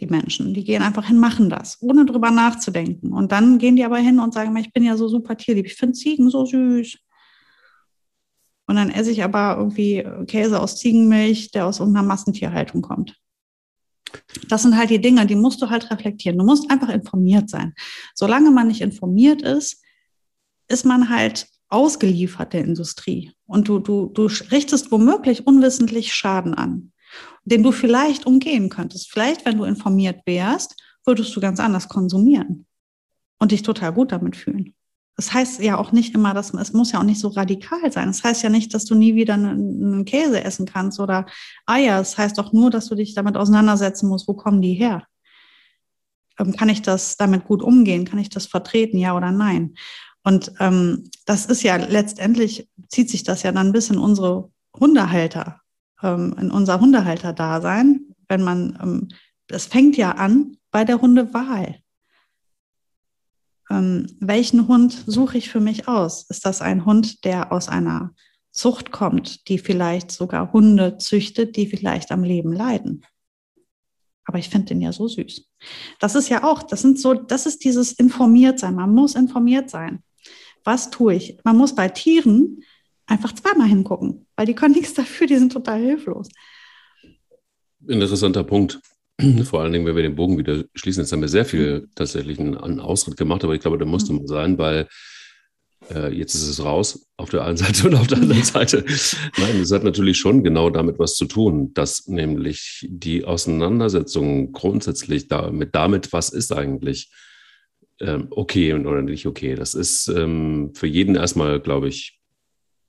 die Menschen. Die gehen einfach hin, machen das, ohne drüber nachzudenken. Und dann gehen die aber hin und sagen, ich bin ja so super tierlieb, ich finde Ziegen so süß. Und dann esse ich aber irgendwie Käse aus Ziegenmilch, der aus irgendeiner Massentierhaltung kommt. Das sind halt die Dinge, die musst du halt reflektieren. Du musst einfach informiert sein. Solange man nicht informiert ist, ist man halt ausgeliefert der Industrie. Und du, du, du richtest womöglich unwissentlich Schaden an, den du vielleicht umgehen könntest. Vielleicht, wenn du informiert wärst, würdest du ganz anders konsumieren und dich total gut damit fühlen. Das heißt ja auch nicht immer, dass es muss ja auch nicht so radikal sein. Das heißt ja nicht, dass du nie wieder einen, Käse essen kannst oder Eier. Das heißt auch nur, dass du dich damit auseinandersetzen musst, wo kommen die her? Ähm, kann ich das damit gut umgehen? Kann ich das vertreten, ja oder nein? Und ähm, das ist ja letztendlich, zieht sich das ja dann bis in unsere Hundehalter, ähm, in unser Hundehalter-Dasein, wenn man, ähm, fängt ja an bei der Hundewahl ähm, welchen Hund suche ich für mich aus? Ist das ein Hund, der aus einer Zucht kommt, die vielleicht sogar Hunde züchtet, die vielleicht am Leben leiden? Aber ich finde den ja so süß. Das ist ja auch, das sind so, das ist dieses informiert sein. Man muss informiert sein. Was tue ich? Man muss bei Tieren einfach zweimal hingucken, weil die können nichts dafür, die sind total hilflos. Interessanter Punkt. *clears throat* Vor allen Dingen, wenn wir den Bogen wieder schließen, jetzt haben wir sehr viel tatsächlich einen, Ausritt gemacht, aber ich glaube, der musste mhm. mal sein, weil äh, jetzt ist es raus auf der einen *laughs* Seite und auf der anderen Seite. Nein, es hat natürlich schon genau damit was zu tun, dass nämlich die Auseinandersetzung grundsätzlich damit, damit was ist eigentlich ähm, okay oder nicht okay. Das ist ähm, für jeden erstmal, glaube ich,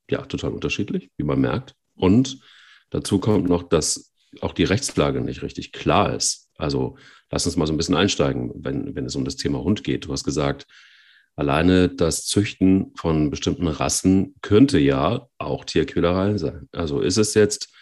ja, total unterschiedlich, wie man merkt. Und dazu kommt noch, dass auch die Rechtslage nicht richtig klar ist. Also lass uns mal so ein bisschen einsteigen, wenn, wenn es um das Thema Hund geht. Du hast gesagt, alleine das Züchten von bestimmten Rassen könnte ja auch Tierquälerei sein. Also ist es jetzt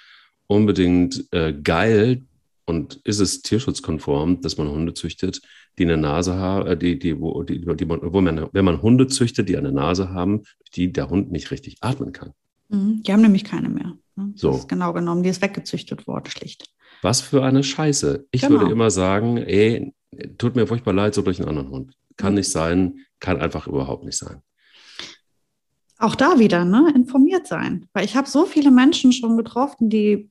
unbedingt äh, geil und ist es tierschutzkonform, dass man Hunde züchtet, die eine Nase haben, äh, die, die, wo, die, die man, wo man, wenn man Hunde züchtet, die eine Nase haben, die der Hund nicht richtig atmen kann. Mhm, die haben nämlich keine mehr. Ne? So. ist genau genommen, die ist weggezüchtet worden, schlicht. Was für eine Scheiße. Ich genau. würde immer sagen, ey, tut mir furchtbar leid, so durch einen anderen Hund. Kann mhm. nicht sein, kann einfach überhaupt nicht sein. Auch da wieder, ne, informiert sein. Weil ich habe so viele Menschen schon getroffen, die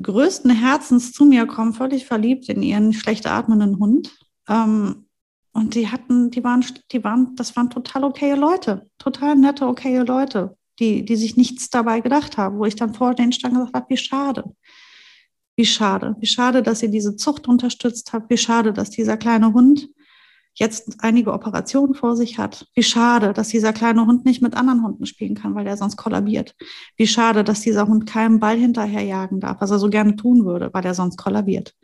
größten Herzens zu mir kommen, völlig verliebt in ihren schlecht atmenden Hund. Ähm, und die hatten, die waren, die waren, das waren total okaye Leute, total nette, okaye Leute die, die sich nichts dabei gedacht haben, wo ich dann vor denen stand gesagt habe, wie schade. Wie schade. Wie schade, dass ihr diese Zucht unterstützt habt. Wie schade, dass dieser kleine Hund jetzt einige Operationen vor sich hat. Wie schade, dass dieser kleine Hund nicht mit anderen Hunden spielen kann, weil er sonst kollabiert. Wie schade, dass dieser Hund keinen Ball hinterherjagen darf, was er so gerne tun würde, weil er sonst kollabiert.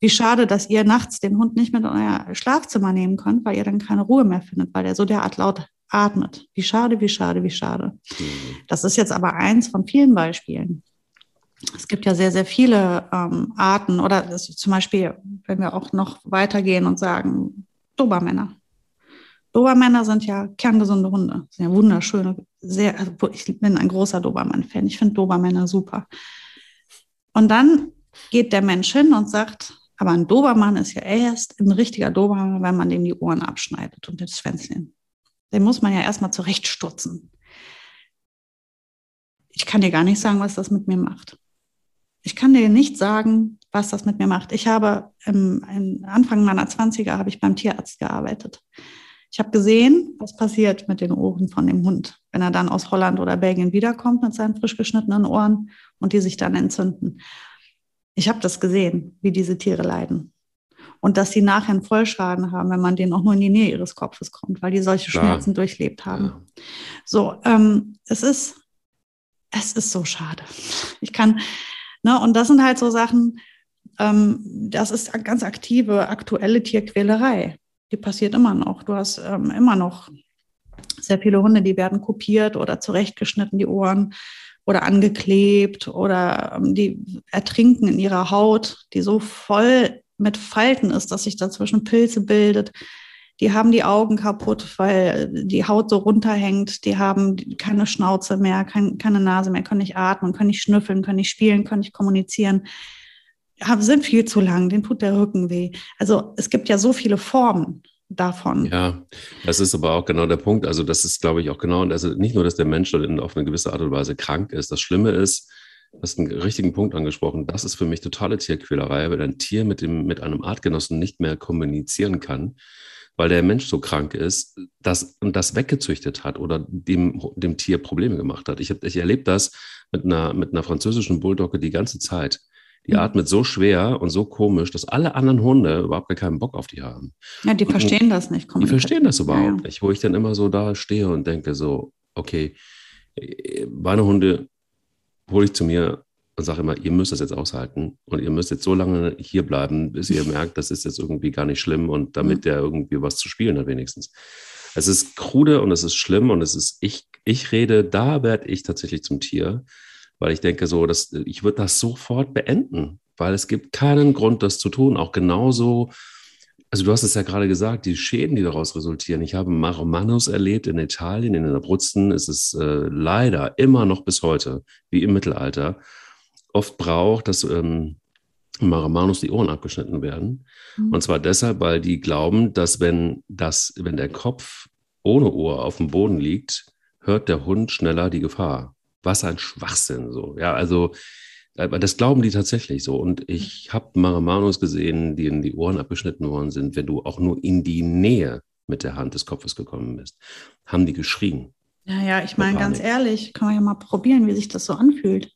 Wie schade, dass ihr nachts den Hund nicht mit in euer Schlafzimmer nehmen könnt, weil ihr dann keine Ruhe mehr findet, weil er so derart laut atmet. Wie schade, wie schade, wie schade. Mhm. Das ist jetzt aber eins von vielen Beispielen. Es gibt ja sehr, sehr viele ähm, Arten oder zum Beispiel, wenn wir auch noch weitergehen und sagen, Dobermänner. Dobermänner sind ja kerngesunde Hunde, sind ja wunderschöne, sehr, also ich bin ein großer Dobermann-Fan. Ich finde Dobermänner super. Und dann geht der Mensch hin und sagt, aber ein Dobermann ist ja erst ein richtiger Dobermann, wenn man dem die Ohren abschneidet und das Schwänzchen. Den muss man ja erstmal zurechtstutzen. Ich kann dir gar nicht sagen, was das mit mir macht. Ich kann dir nicht sagen, was das mit mir macht. Ich habe im, im Anfang meiner 20er habe ich beim Tierarzt gearbeitet. Ich habe gesehen, was passiert mit den Ohren von dem Hund, wenn er dann aus Holland oder Belgien wiederkommt mit seinen frisch geschnittenen Ohren und die sich dann entzünden. Ich habe das gesehen, wie diese Tiere leiden und dass sie nachher einen Vollschaden haben, wenn man denen auch nur in die Nähe ihres Kopfes kommt, weil die solche Klar. Schmerzen durchlebt haben. Ja. So, ähm, es ist, es ist so schade. Ich kann, ne, und das sind halt so Sachen, das ist ganz aktive, aktuelle Tierquälerei. Die passiert immer noch. Du hast ähm, immer noch sehr viele Hunde, die werden kopiert oder zurechtgeschnitten, die Ohren oder angeklebt oder ähm, die ertrinken in ihrer Haut, die so voll mit Falten ist, dass sich dazwischen Pilze bildet. Die haben die Augen kaputt, weil die Haut so runterhängt. Die haben keine Schnauze mehr, kein, keine Nase mehr, können nicht atmen, können nicht schnüffeln, können nicht spielen, können nicht kommunizieren. Sind viel zu lang, denen tut der Rücken weh. Also es gibt ja so viele Formen davon. Ja, das ist aber auch genau der Punkt. Also das ist, glaube ich, auch genau, also nicht nur, dass der Mensch auf eine gewisse Art und Weise krank ist. Das Schlimme ist, Du hast einen richtigen Punkt angesprochen. Das ist für mich totale Tierquälerei, weil ein Tier mit, dem, mit einem Artgenossen nicht mehr kommunizieren kann, weil der Mensch so krank ist das, und das weggezüchtet hat oder dem, dem Tier Probleme gemacht hat. Ich, ich erlebe das mit einer, mit einer französischen Bulldogge die ganze Zeit. Die mhm. atmet so schwer und so komisch, dass alle anderen Hunde überhaupt gar keinen Bock auf die haben. Ja, die und, verstehen das nicht. Die verstehen das überhaupt ja, nicht, wo ich dann immer so da stehe und denke so, okay, meine Hunde hole ich zu mir und sage immer, ihr müsst das jetzt aushalten und ihr müsst jetzt so lange hier bleiben, bis ihr *laughs* merkt, das ist jetzt irgendwie gar nicht schlimm und damit mhm. der irgendwie was zu spielen hat wenigstens. Es ist krude und es ist schlimm und es ist, ich, ich rede, da werde ich tatsächlich zum Tier, weil ich denke so, dass ich würde das sofort beenden, weil es gibt keinen Grund, das zu tun. Auch genauso also du hast es ja gerade gesagt, die Schäden, die daraus resultieren. Ich habe Maromanus erlebt in Italien, in den Abruzzen ist es äh, leider immer noch bis heute, wie im Mittelalter, oft braucht, dass ähm, Maramanus die Ohren abgeschnitten werden. Mhm. Und zwar deshalb, weil die glauben, dass wenn, das, wenn der Kopf ohne Ohr auf dem Boden liegt, hört der Hund schneller die Gefahr. Was ein Schwachsinn so. Ja, also äh, das glauben die tatsächlich so. Und ich habe Maramanos gesehen, denen die Ohren abgeschnitten worden sind, wenn du auch nur in die Nähe mit der Hand des Kopfes gekommen bist, haben die geschrien. Ja, ja, ich meine ganz ehrlich, kann man ja mal probieren, wie sich das so anfühlt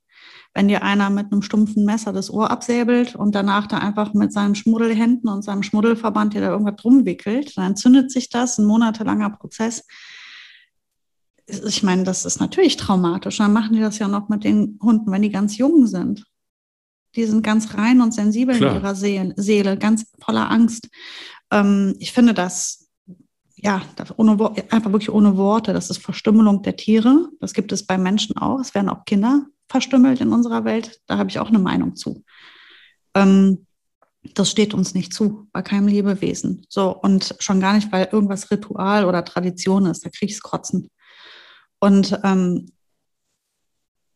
wenn dir einer mit einem stumpfen Messer das Ohr absäbelt und danach da einfach mit seinen Schmuddelhänden und seinem Schmuddelverband dir da irgendwas drum wickelt, dann entzündet sich das, ein monatelanger Prozess. Ich meine, das ist natürlich traumatisch. Dann machen die das ja noch mit den Hunden, wenn die ganz jung sind. Die sind ganz rein und sensibel Klar. in ihrer Seele, Seele, ganz voller Angst. Ähm, ich finde das, ja, ohne, einfach wirklich ohne Worte. Das ist Verstümmelung der Tiere. Das gibt es bei Menschen auch. Es werden auch Kinder verstümmelt in unserer Welt. Da habe ich auch eine Meinung zu. Ähm, das steht uns nicht zu, bei keinem Lebewesen. So, und schon gar nicht, weil irgendwas Ritual oder Tradition ist, da kriege ich es kotzen. Und ähm,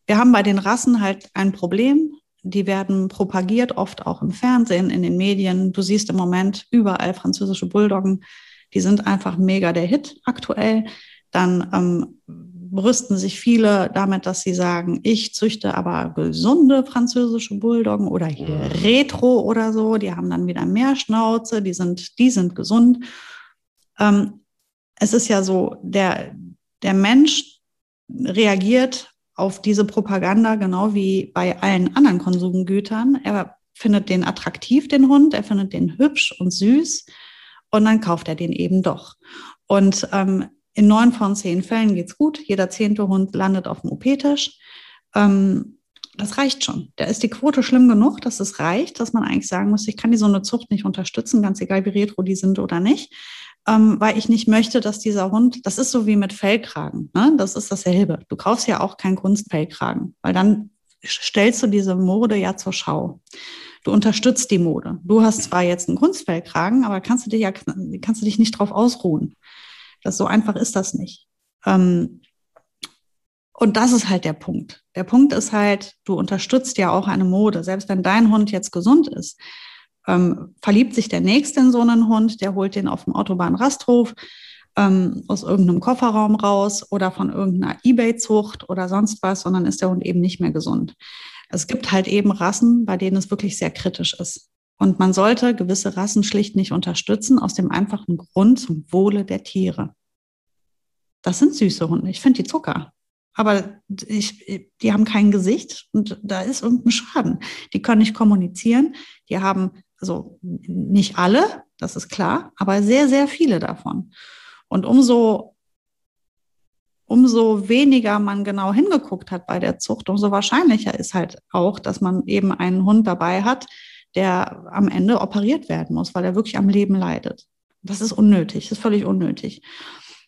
wir haben bei den Rassen halt ein Problem. Die werden propagiert, oft auch im Fernsehen, in den Medien. Du siehst im Moment überall französische Bulldoggen. Die sind einfach mega der Hit aktuell. Dann ähm, brüsten sich viele damit, dass sie sagen, ich züchte aber gesunde französische Bulldoggen oder hier. Retro oder so, die haben dann wieder mehr Schnauze, die sind, die sind gesund. Ähm, es ist ja so, der, der Mensch reagiert auf diese Propaganda genau wie bei allen anderen Konsumgütern. Er findet den attraktiv, den Hund, er findet den hübsch und süß und dann kauft er den eben doch. Und ähm, in neun von zehn Fällen geht's gut. Jeder zehnte Hund landet auf dem OP-Tisch. Ähm, das reicht schon. Da ist die Quote schlimm genug, dass es reicht, dass man eigentlich sagen muss, ich kann die so eine Zucht nicht unterstützen, ganz egal wie retro die sind oder nicht, ähm, weil ich nicht möchte, dass dieser Hund, das ist so wie mit Fellkragen, ne? das ist dasselbe. Du kaufst ja auch keinen Kunstfellkragen, weil dann stellst du diese Mode ja zur Schau. Du unterstützt die Mode. Du hast zwar jetzt einen Kunstfellkragen, aber kannst du dich ja, kannst du dich nicht drauf ausruhen. Das so einfach ist das nicht. Ähm, und das ist halt der Punkt. Der Punkt ist halt, du unterstützt ja auch eine Mode. Selbst wenn dein Hund jetzt gesund ist, ähm, verliebt sich der Nächste in so einen Hund, der holt den auf dem Autobahnrasthof ähm, aus irgendeinem Kofferraum raus oder von irgendeiner Ebay-Zucht oder sonst was, sondern ist der Hund eben nicht mehr gesund. Es gibt halt eben Rassen, bei denen es wirklich sehr kritisch ist. Und man sollte gewisse Rassen schlicht nicht unterstützen, aus dem einfachen Grund zum Wohle der Tiere. Das sind süße Hunde. Ich finde die Zucker. Aber ich, die haben kein Gesicht und da ist irgendein Schaden. Die können nicht kommunizieren. Die haben, also nicht alle, das ist klar, aber sehr, sehr viele davon. Und umso, umso weniger man genau hingeguckt hat bei der Zucht, umso wahrscheinlicher ist halt auch, dass man eben einen Hund dabei hat, der am Ende operiert werden muss, weil er wirklich am Leben leidet. Das ist unnötig, das ist völlig unnötig.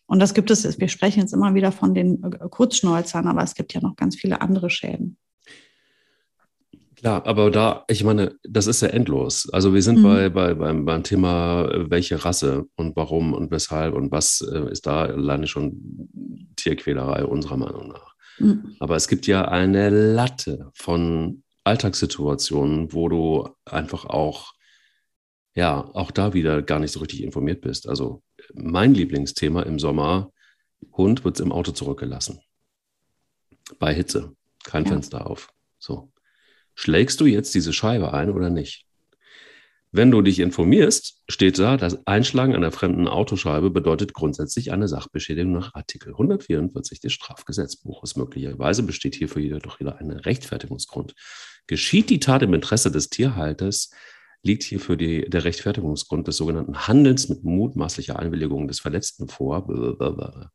Und das gibt es, wir sprechen jetzt immer wieder von den Kurzschnäuzern, aber es gibt ja noch ganz viele andere Schäden. Klar, aber da, ich meine, das ist ja endlos. Also wir sind mhm. bei, bei, beim, beim Thema, äh, welche Rasse und warum und weshalb und was äh, ist da alleine schon Tierquälerei unserer Meinung nach. Mhm. Aber es gibt ja eine Latte von Alltagssituationen, wo du einfach auch, ja, auch da wieder gar nicht so richtig informiert bist. Also mein Lieblingsthema im Sommer, Hund wird im Auto zurückgelassen. Bei Hitze. Kein ja. Fenster auf. So. Schlägst du jetzt diese Scheibe ein oder nicht? Wenn du dich informierst, steht da, das Einschlagen einer fremden Autoscheibe bedeutet grundsätzlich eine Sachbeschädigung nach Artikel 144 des Strafgesetzbuches. Möglicherweise besteht hierfür jedoch wieder ein Rechtfertigungsgrund. Geschieht die Tat im Interesse des Tierhalters, liegt hierfür die, der Rechtfertigungsgrund des sogenannten Handelns mit mutmaßlicher Einwilligung des Verletzten vor.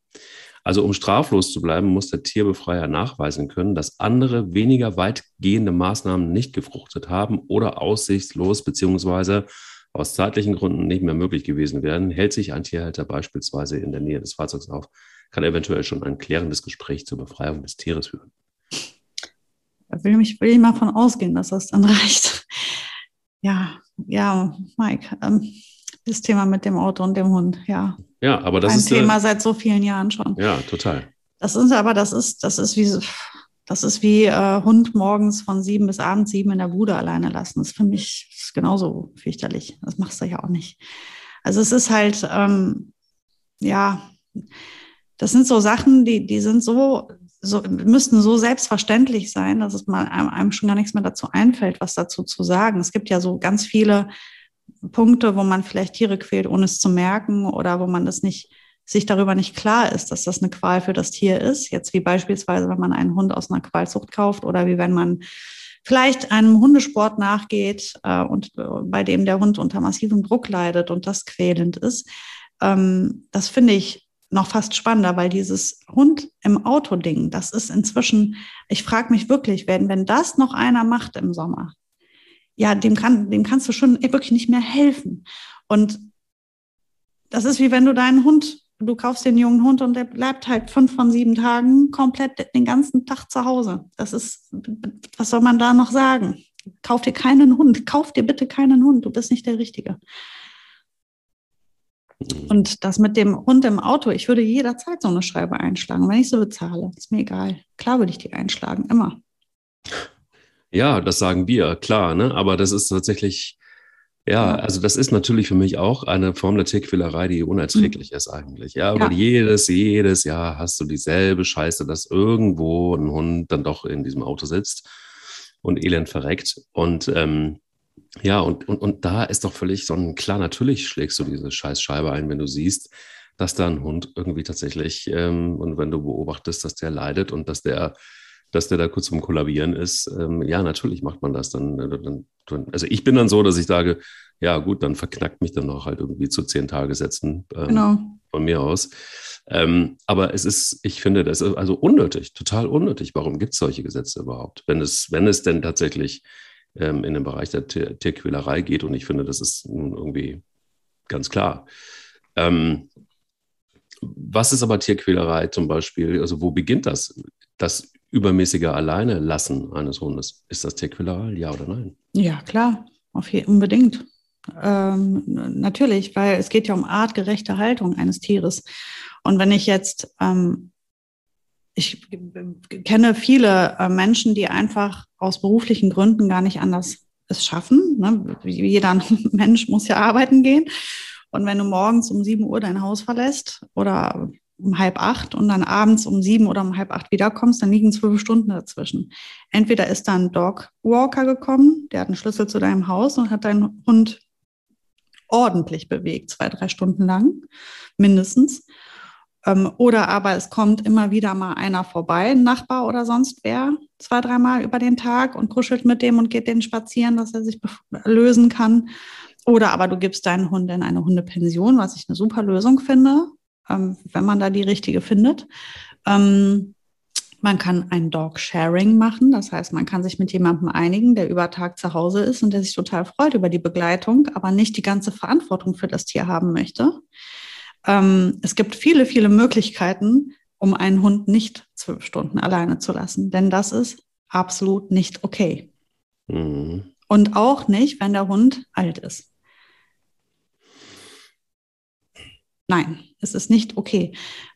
Also um straflos zu bleiben, muss der Tierbefreier nachweisen können, dass andere weniger weitgehende Maßnahmen nicht gefruchtet haben oder aussichtslos beziehungsweise aus zeitlichen Gründen nicht mehr möglich gewesen wären, hält sich ein Tierhalter beispielsweise in der Nähe des Fahrzeugs auf, kann eventuell schon ein klärendes Gespräch zur Befreiung des Tieres führen. Da will, mich, will ich mal von ausgehen, dass das dann *laughs* reicht. Ja, ja, Mike, ähm, das Thema mit dem Auto und dem Hund, ja. Ja, aber das Ein ist Thema äh, seit so vielen Jahren schon. Ja, total. Das ist aber, das ist, das ist wie Das ist wie äh, Hund morgens von sieben bis abends sieben in der Bude alleine lassen. Das ist für mich ist genauso fürchterlich. Das machst du ja auch nicht. Also es ist halt, ähm, ja, das sind so Sachen, die, die sind so, so, müssten so selbstverständlich sein, dass es mal einem, einem schon gar nichts mehr dazu einfällt, was dazu zu sagen. Es gibt ja so ganz viele Punkte, wo man vielleicht Tiere quält, ohne es zu merken oder wo man das nicht sich darüber nicht klar ist, dass das eine Qual für das Tier ist. Jetzt wie beispielsweise, wenn man einen Hund aus einer Qualzucht kauft oder wie wenn man vielleicht einem Hundesport nachgeht äh, und äh, bei dem der Hund unter massivem Druck leidet und das quälend ist. Ähm, das finde ich noch fast spannender, weil dieses Hund im Auto-Ding, das ist inzwischen, ich frage mich wirklich, wenn, wenn das noch einer macht im Sommer, ja, dem, kann, dem kannst du schon wirklich nicht mehr helfen. Und das ist wie wenn du deinen Hund du kaufst den jungen Hund und der bleibt halt fünf von sieben Tagen komplett den ganzen Tag zu Hause. Das ist, was soll man da noch sagen? Kauf dir keinen Hund, kauf dir bitte keinen Hund, du bist nicht der Richtige. Mhm. Und das mit dem Hund im Auto, ich würde jederzeit so eine Schreibe einschlagen, wenn ich so bezahle. Ist mir egal. Klar würde ich die einschlagen, immer. Ja, das sagen wir, klar, ne? Aber das ist tatsächlich, ja, also das ist natürlich für mich auch eine Form der Tierquälerei, die unerträglich mhm. ist eigentlich. Ja, ja, weil jedes, jedes Jahr hast du dieselbe Scheiße, dass irgendwo ein Hund dann doch in diesem Auto sitzt und elend verreckt. Und ähm, ja, und, und, und da ist doch völlig so ein, klar, natürlich schlägst du diese Scheißscheibe ein, wenn du siehst, dass da ein Hund irgendwie tatsächlich, ähm, und wenn du beobachtest, dass der leidet und dass der dass der da kurz zum Kollabieren ist. Ähm, ja, natürlich macht man das dann, äh, dann, dann, Also ich bin dann so, dass ich sage, ja gut, dann verknackt mich dann auch halt irgendwie zu zehn Tagessätzen ähm, genau. von mir aus. Ähm, aber es ist, ich finde, das ist also unnötig, total unnötig. Warum gibt es solche Gesetze überhaupt? Wenn es, wenn es denn tatsächlich ähm, in den Bereich der Tier Tierquälerei geht, und ich finde, das ist nun irgendwie ganz klar. Ähm, was ist aber Tierquälerei zum Beispiel? Also wo beginnt das? Das übermäßige Alleine lassen eines Hundes. Ist das Tierquälerei, ja oder nein? Ja, klar, auf jeden, unbedingt. Ähm, natürlich, weil es geht ja um artgerechte Haltung eines Tieres. Und wenn ich jetzt, ähm, ich kenne viele äh, Menschen, die einfach aus beruflichen Gründen gar nicht anders es schaffen. Ne? Jeder *laughs* Mensch muss ja arbeiten gehen. Und wenn du morgens um sieben Uhr dein Haus verlässt oder um halb acht und dann abends um sieben oder um halb acht wiederkommst, dann liegen zwölf Stunden dazwischen. Entweder ist da ein Dog Walker gekommen, der hat einen Schlüssel zu deinem Haus und hat deinen Hund ordentlich bewegt, zwei, drei Stunden lang, mindestens. Ähm, oder aber es kommt immer wieder mal einer vorbei, ein Nachbar oder sonst wer, zwei, dreimal über den Tag und kuschelt mit dem und geht den spazieren, dass er sich lösen kann. Oder aber du gibst deinen Hund in eine Hundepension, was ich eine super Lösung finde ähm, wenn man da die richtige findet. Ähm, man kann ein Dog-Sharing machen, das heißt, man kann sich mit jemandem einigen, der über Tag zu Hause ist und der sich total freut über die Begleitung, aber nicht die ganze Verantwortung für das Tier haben möchte. Ähm, es gibt viele, viele Möglichkeiten, um einen Hund nicht zwölf Stunden alleine zu lassen, denn das ist absolut nicht okay. Mhm. Und auch nicht, wenn der Hund alt ist. Nein, es ist nicht okay.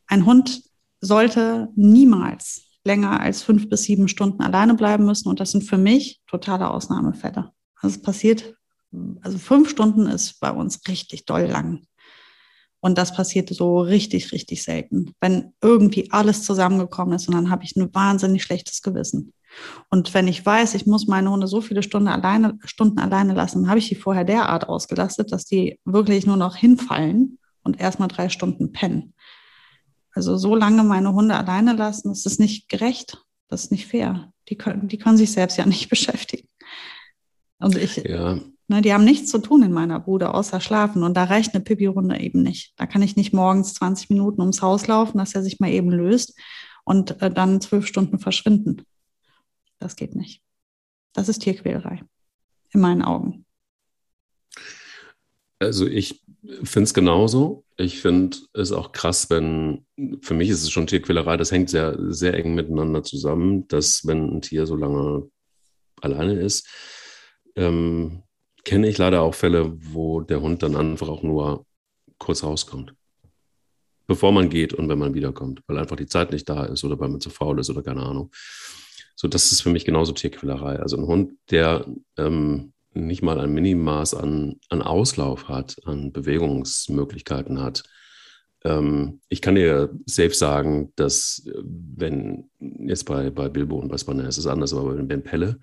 Ein Hund sollte niemals länger als fünf bis sieben Stunden alleine bleiben müssen. Und das sind für mich totale Ausnahmefälle. Also es passiert, also fünf Stunden ist bei uns richtig doll lang. Und das passiert so richtig, richtig selten. Wenn irgendwie alles zusammengekommen ist und dann habe ich ein wahnsinnig schlechtes Gewissen. Und wenn ich weiß, ich muss meine Hunde so viele Stunden alleine, Stunden alleine lassen, habe ich die vorher derart ausgelastet, dass die wirklich nur noch hinfallen und erstmal drei Stunden pennen. Also so lange meine Hunde alleine lassen, das ist nicht gerecht, das ist nicht fair. Die können, die können sich selbst ja nicht *laughs* beschäftigen. Und ich, ja. ne, die haben nichts zu tun in meiner Bude, außer schlafen. Und da reicht eine Pipi-Runde eben nicht. Da kann ich nicht morgens 20 Minuten ums Haus laufen, dass er sich mal eben löst und äh, dann zwölf Stunden verschwinden. Das geht nicht. Das ist Tierquälerei. In meinen Augen. Also ich finde es genauso. Ich finde es auch krass, wenn, für mich ist es schon Tierquälerei, das hängt sehr, sehr eng miteinander zusammen, dass wenn ein Tier so lange alleine ist, ähm, kenne ich leider auch Fälle, wo der Hund dann einfach auch nur kurz rauskommt. Bevor man geht und wenn man wiederkommt, weil einfach die Zeit nicht da ist oder weil man zu faul ist oder keine Ahnung. So, das ist für mich genauso Tierquälerei. Also ein Hund, der ähm, nicht mal ein Minimaß an, an Auslauf hat, an Bewegungsmöglichkeiten hat. Ähm, ich kann dir safe sagen, dass äh, wenn jetzt bei, bei Bilbo und bei Spanner ist es anders, aber bei Ben Pelle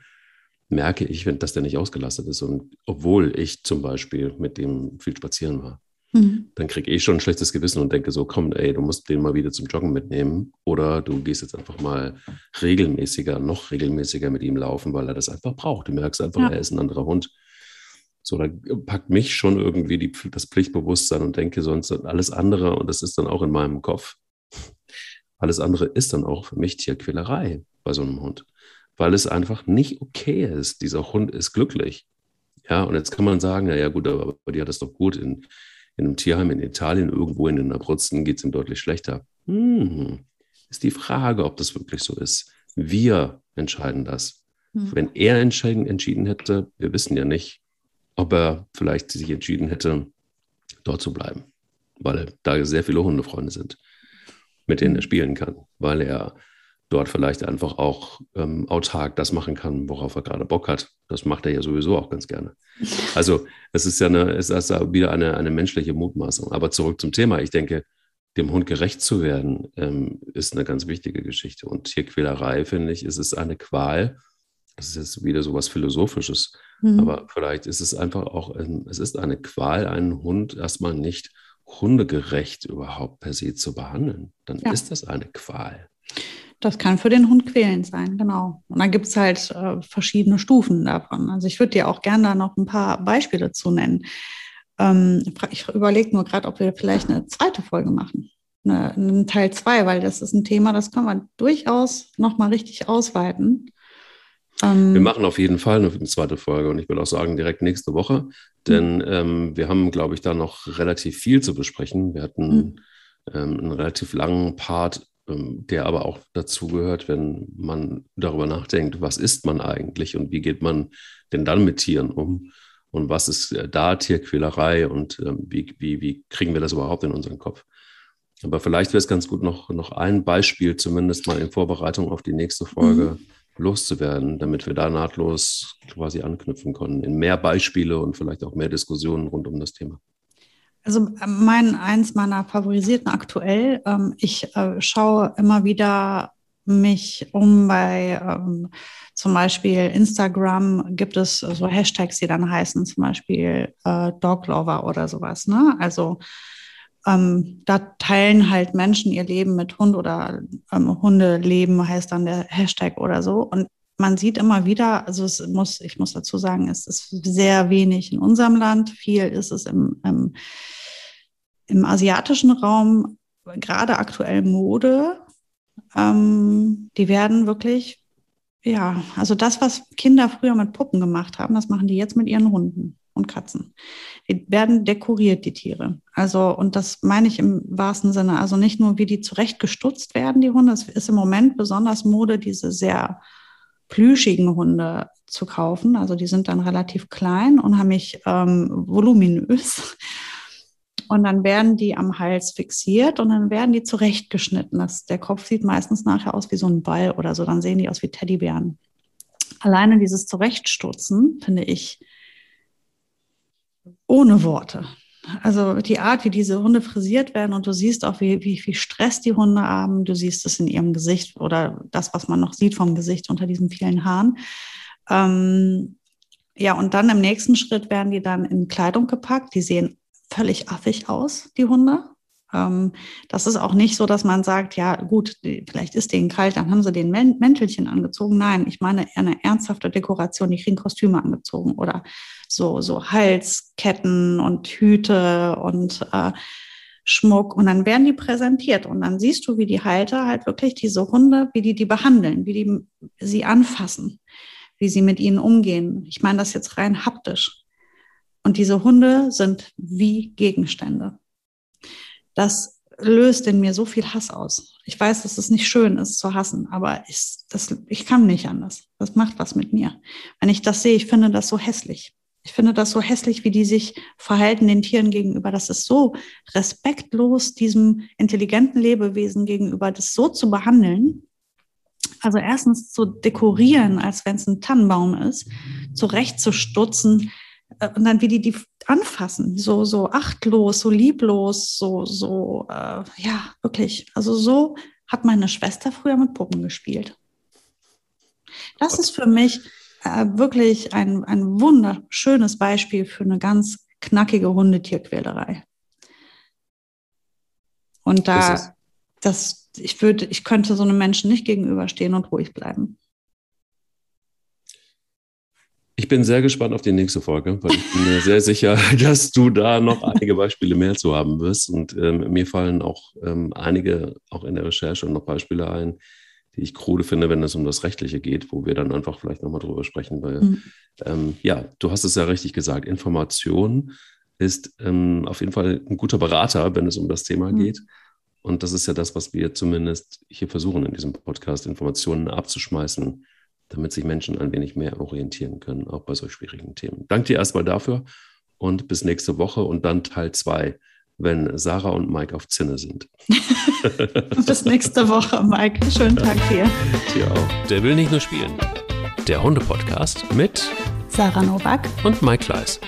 merke ich, wenn, dass der nicht ausgelastet ist. Und obwohl ich zum Beispiel mit dem viel spazieren war, mhm. dann kriege ich schon ein schlechtes Gewissen und denke so, komm, ey, du musst den mal wieder zum Joggen mitnehmen oder du gehst jetzt einfach mal regelmäßiger, noch regelmäßiger mit ihm laufen, weil er das einfach braucht. Du merkst einfach, ja. er ist ein anderer Hund. So, da packt mich schon irgendwie die, das Pflichtbewusstsein und denke sonst alles andere, und das ist dann auch in meinem Kopf, alles andere ist dann auch für mich Tierquälerei bei so einem Hund, weil es einfach nicht okay ist. Dieser Hund ist glücklich. Ja, und jetzt kann man sagen, ja, gut, aber bei dir hat es doch gut. In, in einem Tierheim in Italien, irgendwo in den Abruzzen, geht es ihm deutlich schlechter. Hm, ist die Frage, ob das wirklich so ist. Wir entscheiden das. Hm. Wenn er entschieden, entschieden hätte, wir wissen ja nicht, ob er vielleicht sich entschieden hätte, dort zu bleiben, weil da sehr viele Hundefreunde sind, mit denen er spielen kann, weil er dort vielleicht einfach auch ähm, autark das machen kann, worauf er gerade Bock hat. Das macht er ja sowieso auch ganz gerne. Also es ist ja eine, es ist wieder eine, eine menschliche Mutmaßung. Aber zurück zum Thema. Ich denke, dem Hund gerecht zu werden, ähm, ist eine ganz wichtige Geschichte. Und Tierquälerei, finde ich, ist es eine Qual. Das ist jetzt wieder so was Philosophisches. Mhm. Aber vielleicht ist es einfach auch, es ist eine Qual, einen Hund erstmal nicht hundegerecht überhaupt per se zu behandeln. Dann ja. ist das eine Qual. Das kann für den Hund quälend sein, genau. Und dann gibt es halt äh, verschiedene Stufen davon. Also ich würde dir auch gerne da noch ein paar Beispiele zu nennen. Ähm, ich überlege nur gerade, ob wir vielleicht eine zweite Folge machen. Eine, einen Teil zwei, weil das ist ein Thema, das können wir durchaus nochmal richtig ausweiten. Ähm, wir machen auf jeden Fall eine zweite Folge und ich würde auch sagen, direkt nächste Woche, denn mhm. ähm, wir haben, glaube ich, da noch relativ viel zu besprechen. Wir hatten mhm. ähm, einen relativ langen Part, der aber auch dazu gehört, wenn man darüber nachdenkt, was ist man eigentlich und wie geht man denn dann mit Tieren um und was ist äh, da Tierquälerei und ähm, wie, wie, wie kriegen wir das überhaupt in unseren Kopf. Aber vielleicht wäre es ganz gut, noch, noch ein Beispiel zumindest mal in Vorbereitung auf die nächste Folge. Mhm loszuwerden, damit wir da nahtlos quasi anknüpfen können in mehr Beispiele und vielleicht auch mehr Diskussionen rund um das Thema. Also mein eins meiner favorisierten aktuell. Ähm, ich äh, schaue immer wieder mich um bei ähm, zum Beispiel Instagram gibt es so Hashtags, die dann heißen zum Beispiel äh, Doglover oder sowas. Ne? Also ähm, da teilen halt Menschen ihr Leben mit Hund oder ähm, Hundeleben heißt dann der Hashtag oder so. Und man sieht immer wieder, also es muss, ich muss dazu sagen, es ist sehr wenig in unserem Land, viel ist es im, im, im asiatischen Raum, gerade aktuell Mode. Ähm, die werden wirklich, ja, also das, was Kinder früher mit Puppen gemacht haben, das machen die jetzt mit ihren Hunden und Katzen. Die werden dekoriert, die Tiere. Also, und das meine ich im wahrsten Sinne. Also nicht nur, wie die zurechtgestutzt werden, die Hunde. Es ist im Moment besonders Mode, diese sehr plüschigen Hunde zu kaufen. Also die sind dann relativ klein, unheimlich ähm, voluminös. Und dann werden die am Hals fixiert und dann werden die zurechtgeschnitten. Das, der Kopf sieht meistens nachher aus wie so ein Ball oder so. Dann sehen die aus wie Teddybären. Alleine dieses Zurechtstutzen finde ich ohne Worte. Also die Art, wie diese Hunde frisiert werden und du siehst auch, wie, wie viel Stress die Hunde haben. Du siehst es in ihrem Gesicht oder das, was man noch sieht vom Gesicht unter diesen vielen Haaren. Ähm, ja, und dann im nächsten Schritt werden die dann in Kleidung gepackt. Die sehen völlig affig aus, die Hunde. Ähm, das ist auch nicht so, dass man sagt, ja gut, vielleicht ist denen kalt, dann haben sie den Mäntelchen angezogen. Nein, ich meine eine ernsthafte Dekoration, die kriegen Kostüme angezogen oder so, so Halsketten und Hüte und äh, Schmuck und dann werden die präsentiert und dann siehst du, wie die Halter halt wirklich diese Hunde, wie die die behandeln, wie die sie anfassen, wie sie mit ihnen umgehen. Ich meine das jetzt rein haptisch. Und diese Hunde sind wie Gegenstände das löst in mir so viel Hass aus. Ich weiß, dass es nicht schön ist zu hassen, aber ich, das, ich kann nicht anders. Das macht was mit mir. Wenn ich das sehe, ich finde das so hässlich. Ich finde das so hässlich, wie die sich verhalten den Tieren gegenüber. Das ist so respektlos diesem intelligenten Lebewesen gegenüber, das so zu behandeln. Also erstens zu dekorieren, als wenn es ein Tannenbaum ist, zurechtzustutzen und dann wie die die anfassen, so so achtlos, so lieblos, so so äh, ja wirklich. Also so hat meine Schwester früher mit Puppen gespielt. Das ist für mich äh, wirklich ein, ein wunderschönes Beispiel für eine ganz knackige Hundetierquälerei. Und da, das, ich würde, ich könnte so einem Menschen nicht gegenüberstehen und ruhig bleiben. Ich bin sehr gespannt auf die nächste Folge, weil ich bin mir *laughs* sehr sicher, dass du da noch einige Beispiele mehr zu haben wirst. Und ähm, mir fallen auch ähm, einige, auch in der Recherche, noch Beispiele ein, die ich krude finde, wenn es um das Rechtliche geht, wo wir dann einfach vielleicht nochmal drüber sprechen, weil, mhm. ähm, ja, du hast es ja richtig gesagt, Information ist ähm, auf jeden Fall ein guter Berater, wenn es um das Thema mhm. geht. Und das ist ja das, was wir zumindest hier versuchen in diesem Podcast, Informationen abzuschmeißen, damit sich Menschen ein wenig mehr orientieren können, auch bei solch schwierigen Themen. Danke dir erstmal dafür und bis nächste Woche und dann Teil 2, wenn Sarah und Mike auf Zinne sind. *laughs* bis nächste Woche, Mike. Schönen Tag dir. Dir auch. Der will nicht nur spielen. Der Hunde-Podcast mit Sarah Novak und Mike Kleiss.